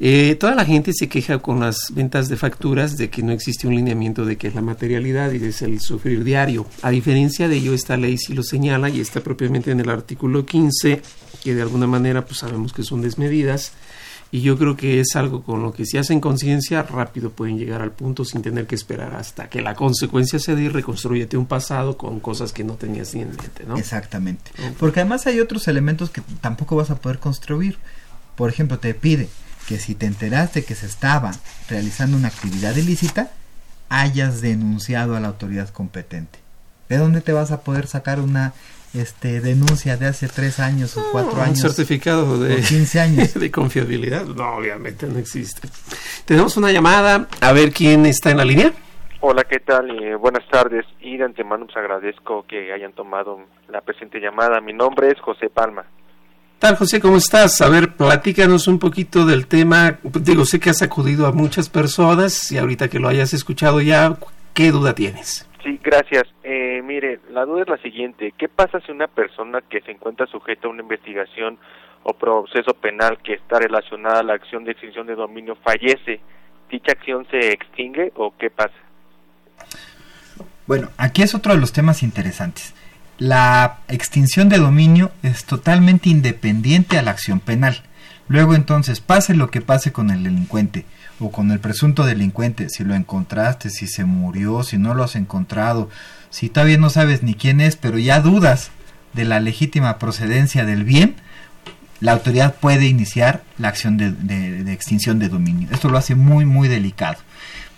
Eh, toda la gente se queja con las ventas de facturas de que no existe un lineamiento de qué es la materialidad y es el sufrir diario. A diferencia de ello, esta ley sí lo señala y está propiamente en el artículo 15, que de alguna manera pues sabemos que son desmedidas, y yo creo que es algo con lo que si hacen conciencia rápido pueden llegar al punto sin tener que esperar hasta que la consecuencia se dé y reconstruyete un pasado con cosas que no tenías ni en mente, ¿no? Exactamente. Porque además hay otros elementos que tampoco vas a poder construir. Por ejemplo, te pide que si te enteraste que se estaba realizando una actividad ilícita, hayas denunciado a la autoridad competente. ¿De dónde te vas a poder sacar una este, denuncia de hace tres años o cuatro años. Un certificado de, 15 años. de confiabilidad. No, obviamente no existe. Tenemos una llamada. A ver quién está en la línea. Hola, ¿qué tal? Eh, buenas tardes. Y de antemano pues agradezco que hayan tomado la presente llamada. Mi nombre es José Palma. Tal, José? ¿Cómo estás? A ver, platícanos un poquito del tema. Digo, sé que has acudido a muchas personas y ahorita que lo hayas escuchado ya, ¿qué duda tienes? Sí, gracias. Eh, mire, la duda es la siguiente. ¿Qué pasa si una persona que se encuentra sujeta a una investigación o proceso penal que está relacionada a la acción de extinción de dominio fallece? ¿Dicha acción se extingue o qué pasa? Bueno, aquí es otro de los temas interesantes. La extinción de dominio es totalmente independiente a la acción penal. Luego entonces, pase lo que pase con el delincuente, o con el presunto delincuente, si lo encontraste, si se murió, si no lo has encontrado, si todavía no sabes ni quién es, pero ya dudas de la legítima procedencia del bien, la autoridad puede iniciar la acción de, de, extinción de dominio. Esto lo hace muy, muy delicado.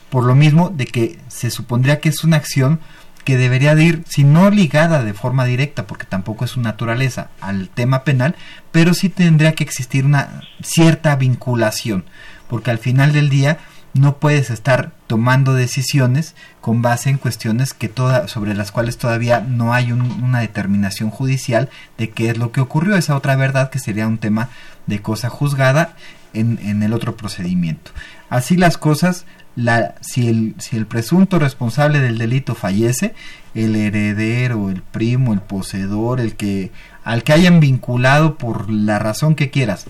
Por lo mismo de que se supondría que es una acción que debería de ir, si no ligada de forma directa, porque tampoco es su naturaleza, al tema penal, pero sí tendría que existir una cierta vinculación porque al final del día no puedes estar tomando decisiones con base en cuestiones que toda, sobre las cuales todavía no hay una determinación judicial de qué es lo que ocurrió, esa otra verdad que sería un tema de cosa juzgada en, en el otro procedimiento. Así las cosas, la, si, el, si el presunto responsable del delito fallece, el heredero, el primo, el poseedor, el que al que hayan vinculado por la razón que quieras,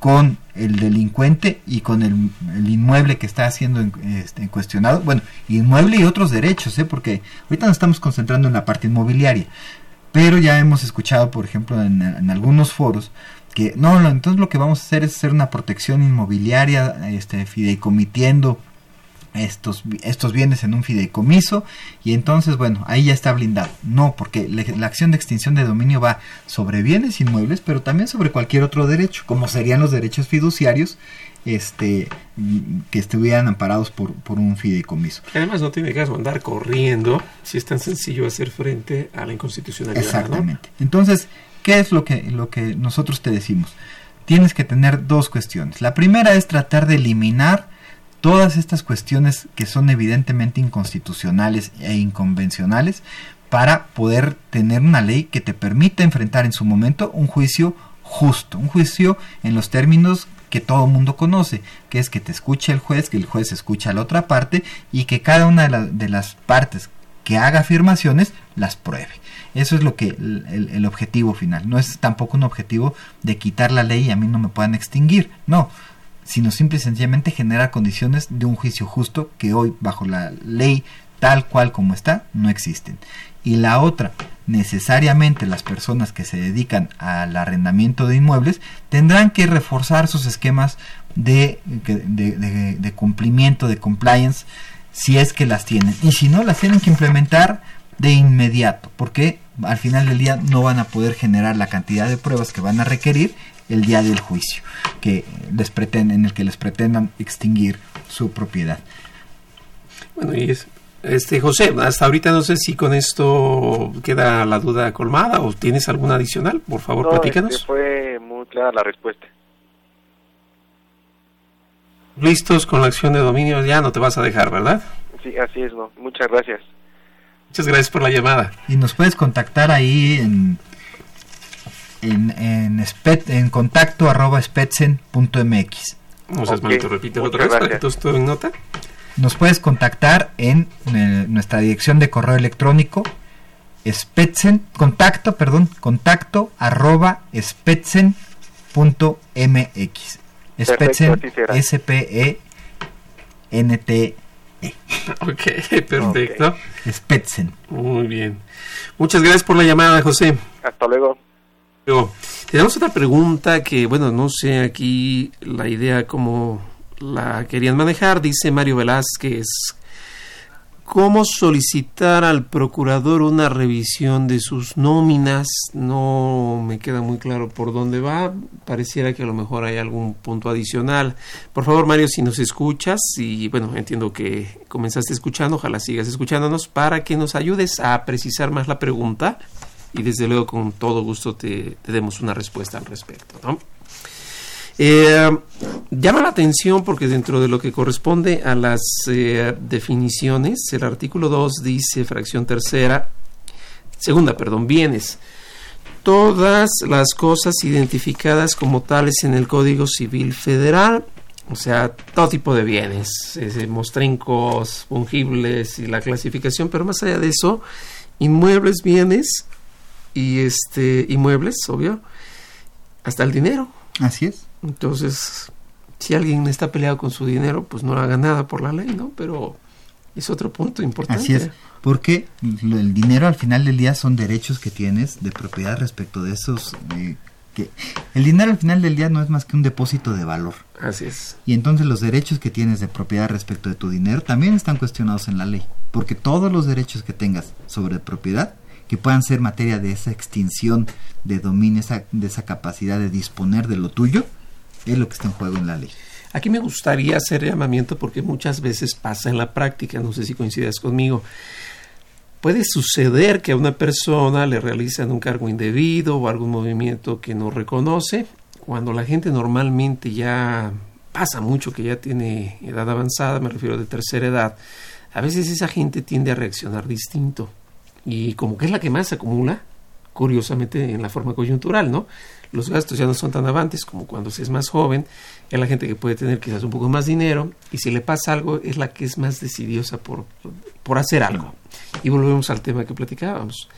con el delincuente y con el, inmueble que está siendo este, cuestionado. Bueno, inmueble y otros derechos, ¿eh? porque ahorita nos estamos concentrando en la parte inmobiliaria. Pero ya hemos escuchado, por ejemplo, en, en algunos foros, que no, entonces lo que vamos a hacer es hacer una protección inmobiliaria, este, fideicomitiendo estos, estos bienes en un fideicomiso y entonces, bueno, ahí ya está blindado. No, porque la, acción de extinción de dominio va sobre bienes inmuebles, pero también sobre cualquier otro derecho, como serían los derechos fiduciarios este que estuvieran amparados por, por un fideicomiso. Además no tiene caso andar corriendo si es tan sencillo hacer frente a la inconstitucionalidad. Exactamente. Entonces, ¿qué es lo que, lo que nosotros te decimos? Tienes que tener dos cuestiones. La primera es tratar de eliminar todas estas cuestiones que son evidentemente inconstitucionales e inconvencionales para poder tener una ley que te permita enfrentar en su momento un juicio justo, un juicio en los términos que todo mundo conoce, que es que te escuche el juez, que el juez escucha a la otra parte y que cada una de, las partes que haga afirmaciones las pruebe. Eso es lo que el, el, objetivo final. No es tampoco un objetivo de quitar la ley y a mí no me puedan extinguir. No, sino simple y sencillamente generar condiciones de un juicio justo que hoy bajo la ley tal cual como está no existen. Y la otra, necesariamente las personas que se dedican al arrendamiento de inmuebles tendrán que reforzar sus esquemas de, de, cumplimiento, de compliance, si es que las tienen. Y si no, las tienen que implementar de inmediato, porque al final del día no van a poder generar la cantidad de pruebas que van a requerir el día del juicio que les pretenden, en el que les pretendan extinguir su propiedad. Bueno, y es, este José, hasta ahorita no sé si con esto queda la duda colmada o tienes alguna adicional, por favor, no, platícanos. Este fue muy clara la respuesta. Listos con la acción de dominio, ya no te vas a dejar, ¿verdad? Sí, así es, no. Muchas gracias. Muchas gracias por la llamada. Y nos puedes contactar ahí en en, en, en contacto arroba spetzen.mx. No seas okay. malito, repite otra vez para que todo esté en nota. Nos puedes contactar en, en, nuestra dirección de correo electrónico spetzen, contacto, perdón, contacto arroba spetzen.mx. Spetzen, S-P-E-N-T-E. -E. Ok, perfecto. Okay. Spetzen. Muy bien. Muchas gracias por la llamada, José. Hasta luego. Tenemos otra pregunta que, bueno, no sé aquí la idea como la querían manejar. Dice Mario Velázquez, ¿cómo solicitar al procurador una revisión de sus nóminas? No me queda muy claro por dónde va. Pareciera que a lo mejor hay algún punto adicional. Por favor, Mario, si nos escuchas, y bueno, entiendo que comenzaste escuchando, ojalá sigas escuchándonos, para que nos ayudes a precisar más la pregunta y desde luego con todo gusto te, demos una respuesta al respecto. Eh, llama la atención porque dentro de lo que corresponde a las eh, definiciones, el artículo 2 dice, fracción tercera, segunda, perdón, bienes. Todas las cosas identificadas como tales en el Código Civil Federal, o sea, todo tipo de bienes, eh, mostrincos, fungibles y la clasificación, pero más allá de eso, inmuebles, bienes y este inmuebles, obvio, hasta el dinero. Así es. Entonces, si alguien está peleado con su dinero, pues no haga nada por la ley, ¿no? Pero es otro punto importante. Así es, porque el dinero al final del día son derechos que tienes de propiedad respecto de esos... que el dinero al final del día no es más que un depósito de valor. Así es. Y entonces los derechos que tienes de propiedad respecto de tu dinero también están cuestionados en la ley, porque todos los derechos que tengas sobre propiedad que puedan ser materia de esa extinción de dominio, esa, de esa capacidad de disponer de lo tuyo, es lo que está en juego en la ley. Aquí me gustaría hacer llamamiento porque muchas veces pasa en la práctica, no sé si coincidas conmigo. Puede suceder que a una persona le realicen un cargo indebido o algún movimiento que no reconoce, cuando la gente normalmente ya pasa mucho, que ya tiene edad avanzada, me refiero de tercera edad, a veces esa gente tiende a reaccionar distinto y como que es la que más se acumula, curiosamente en la forma coyuntural, ¿no? Los gastos ya no son tan avantes como cuando se es más joven, es la gente que puede tener quizás un poco más dinero y si le pasa algo es la que es más decidiosa por, por hacer algo. Y volvemos al tema que platicábamos.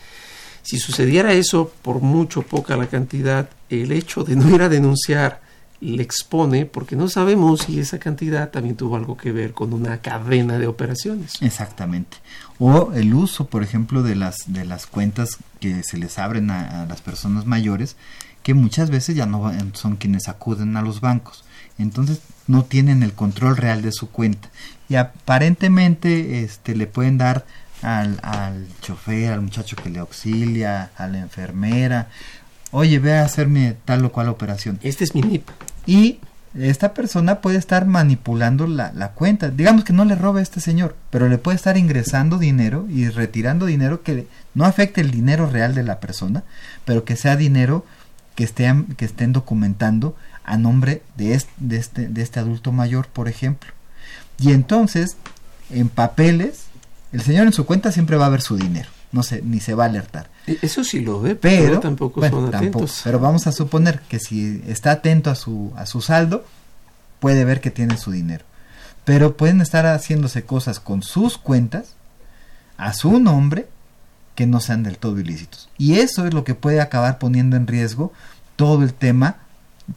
Si sucediera eso, por mucho poca la cantidad, el hecho de no ir a denunciar le expone porque no sabemos si esa cantidad también tuvo algo que ver con una cadena de operaciones. Exactamente. O el uso, por ejemplo, de las, de las cuentas que se les abren a, las personas mayores, que muchas veces ya no son quienes acuden a los bancos. Entonces no tienen el control real de su cuenta. Y aparentemente este, le pueden dar al, al chofer, al muchacho que le auxilia, a la enfermera, oye, ve a hacerme tal o cual operación. Este es mi NIP. Y esta persona puede estar manipulando la, la, cuenta. Digamos que no le roba a este señor, pero le puede estar ingresando dinero y retirando dinero que no afecte el dinero real de la persona, pero que sea dinero que, estén, que estén documentando a nombre de este, de, este, de este adulto mayor, por ejemplo. Y entonces, en papeles, el señor en su cuenta siempre va a ver su dinero, no sé, ni se va a alertar e, eso sí lo ve, pero, tampoco son atentos. pero vamos a suponer que si está atento a su, a su saldo, puede ver que tiene su dinero. Pero pueden estar haciéndose cosas con sus cuentas, a su nombre, que no sean del todo ilícitos. Y eso es lo que puede acabar poniendo en riesgo todo el tema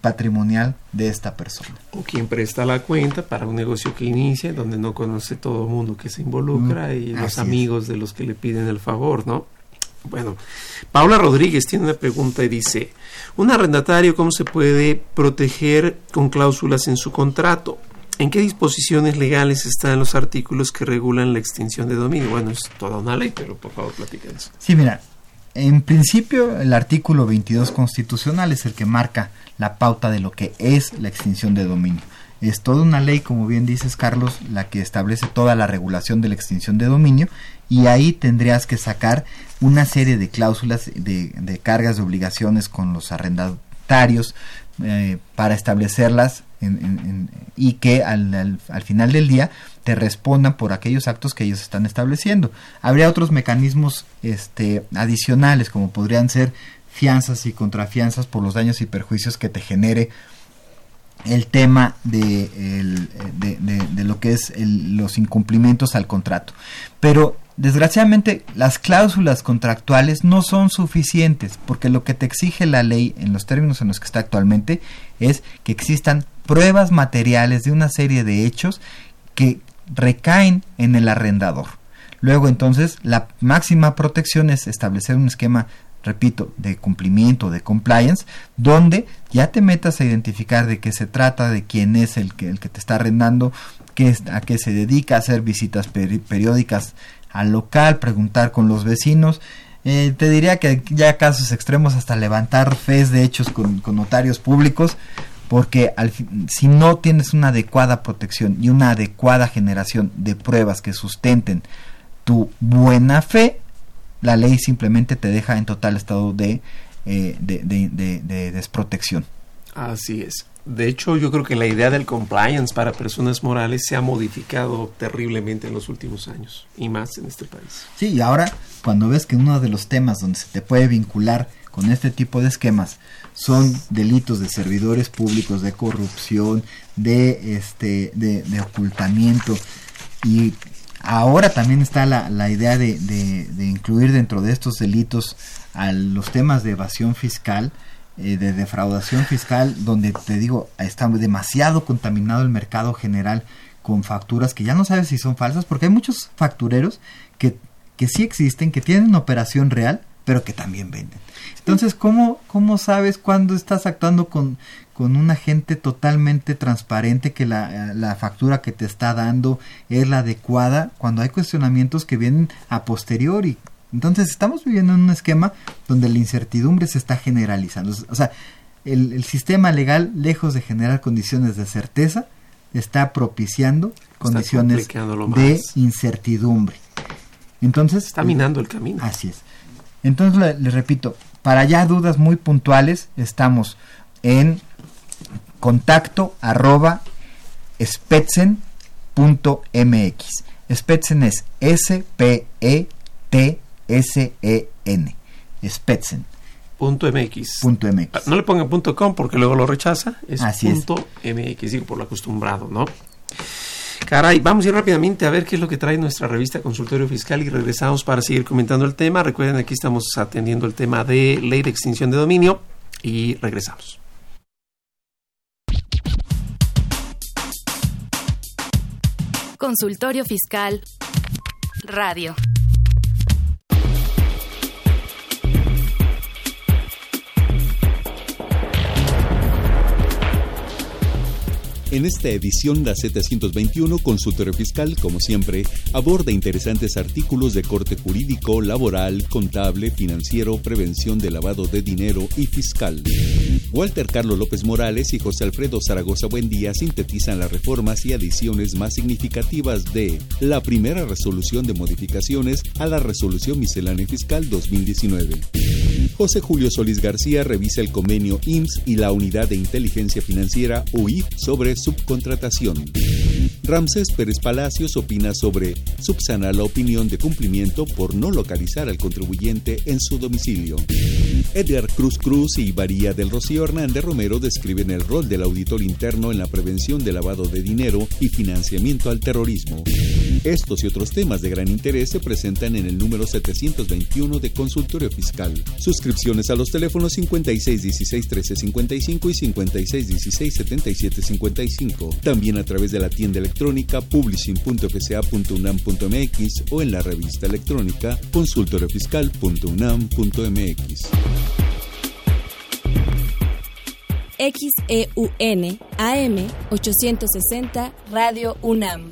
patrimonial de esta persona. O quien presta la cuenta para un negocio que inicia, donde no conoce todo el mundo que se involucra mm, y los amigos de los que le piden el favor, ¿no? Bueno, Paula Rodríguez tiene una pregunta y dice, ¿un arrendatario cómo se puede proteger con cláusulas en su contrato? ¿En qué disposiciones legales están los artículos que regulan la extinción de dominio? Bueno, es toda una ley, pero por favor platíquenos. Sí, mira, en principio el artículo 22 constitucional es el que marca la pauta de lo que es la extinción de dominio. Es toda una ley, como bien dices Carlos, la que establece toda la regulación de la extinción de dominio y ahí tendrías que sacar una serie de cláusulas de, cargas de obligaciones con los arrendatarios eh, para establecerlas y que al, final del día te respondan por aquellos actos que ellos están estableciendo. Habría otros mecanismos este, adicionales como podrían ser fianzas y contrafianzas por los daños y perjuicios que te genere el tema de, de, lo que es los incumplimientos al contrato. Pero desgraciadamente las cláusulas contractuales no son suficientes porque lo que te exige la ley en los términos en los que está actualmente es que existan pruebas materiales de una serie de hechos que recaen en el arrendador. Luego entonces la máxima protección es establecer un esquema repito, de cumplimiento, de compliance, donde ya te metas a identificar de qué se trata, de quién es el que, el que te está arrendando, qué, a qué se dedica, hacer visitas periódicas al local, preguntar con los vecinos. Eh, te diría que ya casos extremos hasta levantar fes de hechos con, con notarios públicos, porque al, si no tienes una adecuada protección y una adecuada generación de pruebas que sustenten tu buena fe, la ley simplemente te deja en total estado de, eh, de, desprotección. Así es. De hecho, yo creo que la idea del compliance para personas morales se ha modificado terriblemente en los últimos años y más en este país. Sí, y ahora cuando ves que uno de los temas donde se te puede vincular con este tipo de esquemas son delitos de servidores públicos, de corrupción, de este, de, ocultamiento. Y Ahora también está la, la idea de, de, incluir dentro de estos delitos a los temas de evasión fiscal, eh, de defraudación fiscal, donde te digo, está demasiado contaminado el mercado general con facturas que ya no sabes si son falsas, porque hay muchos factureros que, que sí existen, que tienen operación real, pero que también venden. Entonces, ¿cómo, cómo sabes cuándo estás actuando con, con un agente totalmente transparente que la, la, factura que te está dando es la adecuada cuando hay cuestionamientos que vienen a posteriori. Entonces estamos viviendo en un esquema donde la incertidumbre se está generalizando. O sea, el, el sistema legal, lejos de generar condiciones de certeza, está propiciando condiciones de incertidumbre. Entonces... Está minando el camino. Así es. Entonces, le, le repito, para ya dudas muy puntuales, estamos en contacto arroba spetzen.mx. Spetzen es S-P-E-T-S-E-N. Spetzen. Punto MX. Punto MX. Ah, no le pongan punto com porque luego lo rechaza. Es punto MX, digo, por lo acostumbrado, ¿no? Caray, vamos a ir rápidamente a ver qué es lo que trae nuestra revista Consultorio Fiscal y regresamos para seguir comentando el tema. Recuerden, aquí estamos atendiendo el tema de ley de extinción de dominio y regresamos. Consultorio Fiscal Radio. En esta edición, la Z121, Consultorio Fiscal, como siempre, aborda interesantes artículos de corte jurídico, laboral, contable, financiero, prevención de lavado de dinero y fiscal. Walter Carlos López Morales y José Alfredo Zaragoza Buendía sintetizan las reformas y adiciones más significativas de la primera resolución de modificaciones a la Resolución Miscelánea Fiscal 2019. José Julio Solís García revisa el convenio IMSS y la Unidad de Inteligencia Financiera UIF sobre subcontratación. Ramsés Pérez Palacios opina sobre subsanar la opinión de cumplimiento por no localizar al contribuyente en su domicilio. Edgar Cruz Cruz y María del Rocío Hernández Romero describen el rol del auditor interno en la prevención de lavado de dinero y financiamiento al terrorismo. Estos y otros temas de gran interés se presentan en el número 721 de Consultorio Fiscal. Suscripciones a los teléfonos 5616 1355 y 5616 7755 también a través de la tienda electrónica publishing.fca.unam.mx o en la revista electrónica consultoriofiscal.unam.mx. XEUN AM 860 Radio UNAM.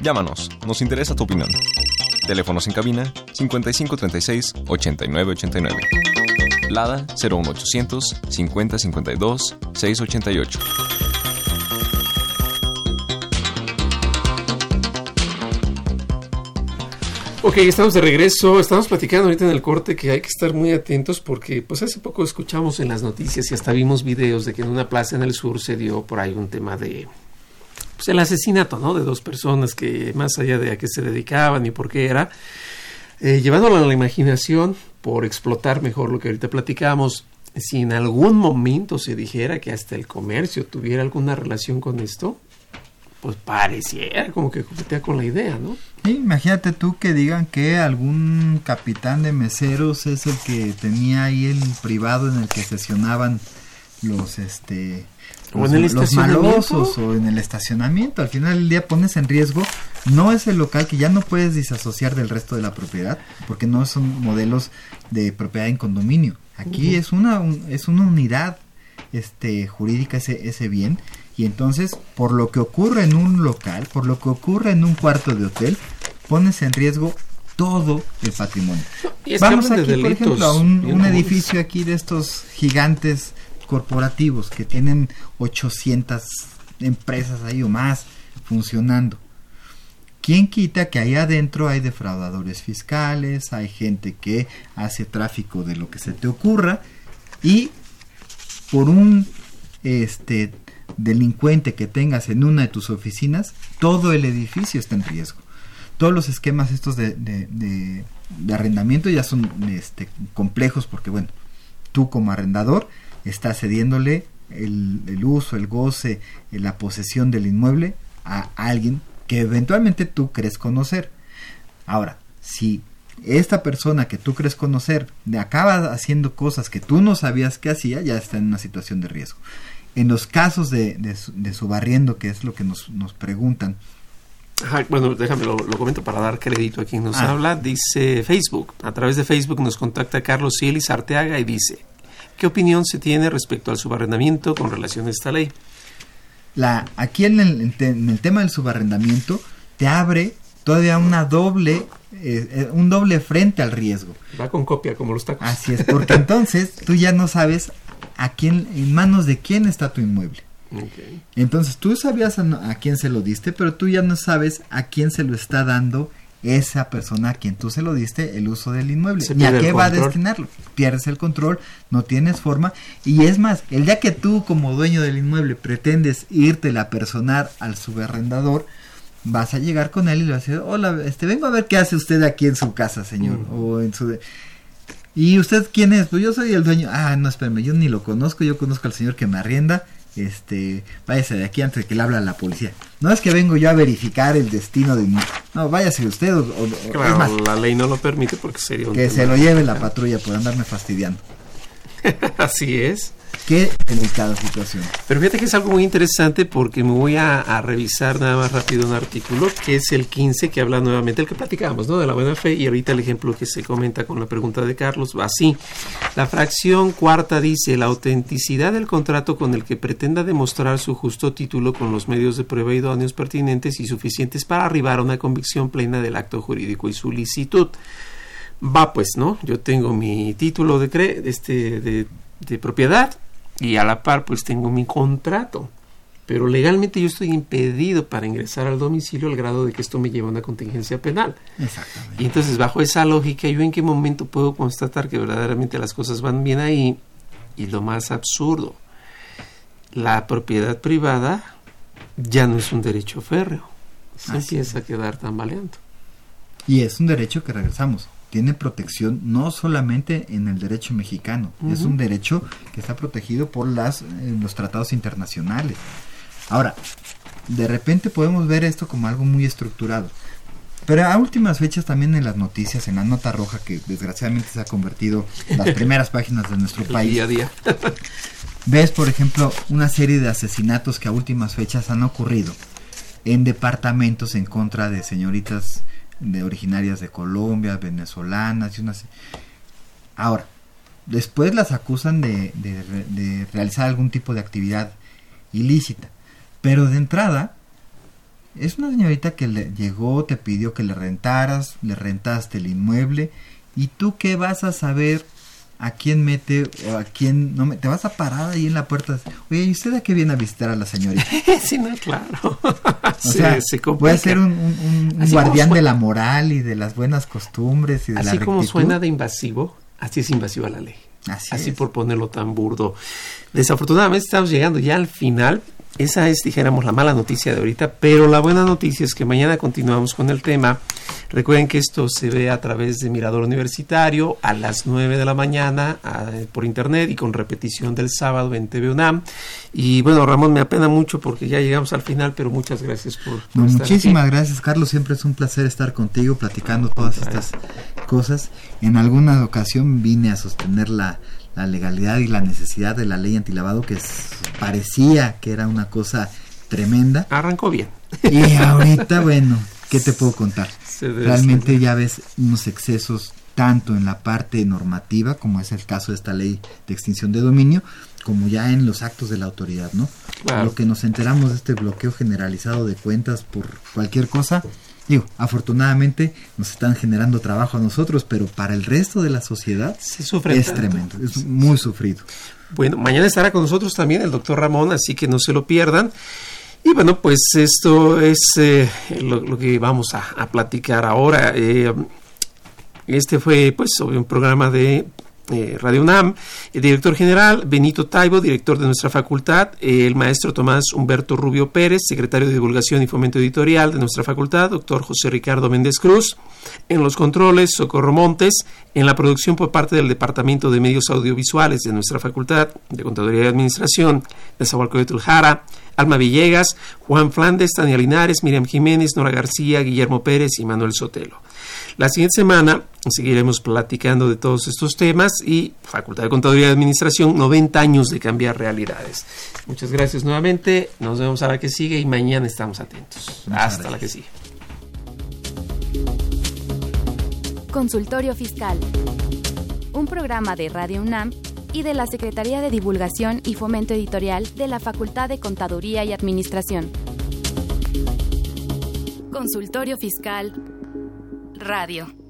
Llámanos, nos interesa tu opinión. Teléfonos en cabina 5536 8989. Lada 01800 5052 688. Ok, estamos de regreso. Estamos platicando ahorita en el corte que hay que estar muy atentos porque pues hace poco escuchamos en las noticias y hasta vimos videos de que en una plaza en el sur se dio por ahí un tema de pues el asesinato, ¿no? De dos personas que más allá de a qué se dedicaban y por qué era, Eh, llevándolo a la imaginación, por explotar mejor lo que ahorita platicamos, si en algún momento se dijera que hasta el comercio tuviera alguna relación con esto, pues pareciera como que coquetea con la idea, ¿no? imagínate tú que digan que algún capitán de meseros es el que tenía ahí el privado en el que sesionaban los este o en el los malosos o en el estacionamiento. Al final del día pones en riesgo no es el local que ya no puedes disasociar del resto de la propiedad porque no son modelos de propiedad en condominio. Aquí es una es una unidad este jurídica ese ese bien y entonces por lo que ocurre en un local, por lo que ocurre en un cuarto de hotel, pones en riesgo todo el patrimonio. Vamos aquí, por ejemplo, a un, un edificio aquí de estos gigantes corporativos que tienen 800 empresas ahí o más funcionando. ¿Quién quita que ahí adentro hay defraudadores fiscales, hay gente que hace tráfico de lo que se te ocurra y por un este delincuente que tengas en una de tus oficinas, todo el edificio está en riesgo. Todos los esquemas estos de, de, arrendamiento ya son este, complejos porque, bueno, tú como arrendador está cediéndole el, uso, el goce, la posesión del inmueble a alguien que eventualmente tú crees conocer. Ahora, si esta persona que tú crees conocer de acaba haciendo cosas que tú no sabías que hacía, ya está en una situación de riesgo. En los casos de, de, su barriendo, que es lo que nos, nos preguntan, bueno, déjame lo, comento para dar crédito a quien nos ah. habla. Dice Facebook, a través de Facebook nos contacta Carlos Cielis Arteaga y dice, ¿Qué opinión se tiene respecto al subarrendamiento con relación a esta ley? La, aquí en el, en el tema del subarrendamiento te abre todavía una doble eh, eh, un doble frente al riesgo. Va con copia como los tacos. Así es, porque entonces tú ya no sabes a quién en manos de quién está tu inmueble. Entonces tú sabías a, a, quién se lo diste, pero tú ya no sabes a quién se lo está dando esa persona a quien tú se lo diste el uso del inmueble. ¿Y a qué va a destinarlo? Pierdes el control, no tienes forma. Y es más, el día que tú como dueño del inmueble pretendes irte a personar al subarrendador, vas a llegar con él y le vas a decir, hola, este, vengo a ver qué hace usted aquí en su casa, señor. O en su... ¿Y usted quién es? Pues yo soy el dueño. Ah, no, espérame, yo ni lo conozco, yo conozco al señor que me arrienda este, váyase de aquí antes de que le habla la policía. No es que vengo yo a verificar el destino de mi... No, váyase usted o... claro, la ley no lo permite porque sería un... Que se lo lleve la patrulla por andarme fastidiando. Así es. Qué delicada situación. Pero fíjate que es algo muy interesante porque me voy a, revisar nada más rápido un artículo que es el 15 que habla nuevamente, el que platicamos, ¿no? De la buena fe y ahorita el ejemplo que se comenta con la pregunta de Carlos va así. La fracción cuarta dice la autenticidad del contrato con el que pretenda demostrar su justo título con los medios de prueba idóneos pertinentes y suficientes para arribar a una convicción plena del acto jurídico y su licitud. Va pues, ¿no? Yo tengo mi título de, cre este, de, de propiedad, y a la par pues tengo mi contrato. Pero legalmente yo estoy impedido para ingresar al domicilio al grado de que esto me lleva a una contingencia penal. Exactamente. Y entonces bajo esa lógica yo en qué momento puedo constatar que verdaderamente las cosas van bien ahí. Y lo más absurdo, la propiedad privada ya no es un derecho férreo. Se empieza a quedar tambaleando. Y es un derecho que regresamos tiene protección no solamente en el derecho mexicano, es un derecho que está protegido por las, eh, los tratados internacionales. Ahora, de repente podemos ver esto como algo muy estructurado. Pero a últimas fechas también en las noticias, en la nota roja que desgraciadamente se ha convertido en las primeras páginas de nuestro país. Día a día. ves, por ejemplo, una serie de asesinatos que a últimas fechas han ocurrido en departamentos en contra de señoritas de originarias de Colombia, venezolanas y unas... Ahora, después las acusan de, de, realizar algún tipo de actividad ilícita, pero de entrada es una señorita que le llegó, te pidió que le rentaras, le rentaste el inmueble y tú qué vas a saber a quién mete o a quién no me, te vas a parar ahí en la puerta. Oye, ¿y usted a qué viene a visitar a la señorita? sí, no, claro. o sea, puede ser un, un, guardián de la moral y de las buenas costumbres y de así la como suena de invasivo, así es invasiva la ley. Así, así por ponerlo tan burdo. Desafortunadamente estamos llegando ya al final esa es, dijéramos, la mala noticia de ahorita, pero la buena noticia es que mañana continuamos con el tema. Recuerden que esto se ve a través de Mirador Universitario a las 9 de la mañana por internet y con repetición del sábado en TV UNAM. Y bueno, Ramón, me apena mucho porque ya llegamos al final, pero muchas gracias por... muchísimas gracias, Carlos. Siempre es un placer estar contigo platicando todas estas cosas. En alguna ocasión vine a sostener la la legalidad y la necesidad de la ley antilavado que parecía que era una cosa tremenda. Arrancó bien. Y ahorita, bueno, ¿qué te puedo contar? Realmente ya ves unos excesos tanto en la parte normativa, como es el caso de esta ley de extinción de dominio, como ya en los actos de la autoridad, ¿no? Lo que nos enteramos de este bloqueo generalizado de cuentas por cualquier cosa, Digo, afortunadamente nos están generando trabajo a nosotros, pero para el resto de la sociedad es tremendo, es muy sufrido. Bueno, mañana estará con nosotros también el doctor Ramón, así que no se lo pierdan. Y bueno, pues esto es eh, lo, que vamos a, platicar ahora. Eh, este fue pues un programa de eh, Radio UNAM, el director general Benito Taibo, director de nuestra facultad, el maestro Tomás Humberto Rubio Pérez, secretario de Divulgación y Fomento Editorial de nuestra facultad, doctor José Ricardo Méndez Cruz, en los controles Socorro Montes, en la producción por parte del Departamento de Medios Audiovisuales de nuestra facultad de Contaduría y Administración de de Trujara, Alma Villegas, Juan Flandes, Tania Linares, Miriam Jiménez, Nora García, Guillermo Pérez y Manuel Sotelo. La siguiente semana seguiremos platicando de todos estos temas y Facultad de Contaduría y Administración, 90 años de cambiar realidades. Muchas gracias nuevamente, nos vemos a la que sigue y mañana estamos atentos. Hasta la que sigue. Consultorio Fiscal. Un programa de Radio UNAM y de la Secretaría de Divulgación y Fomento Editorial de la Facultad de Contaduría y Administración. Consultorio Fiscal Radio.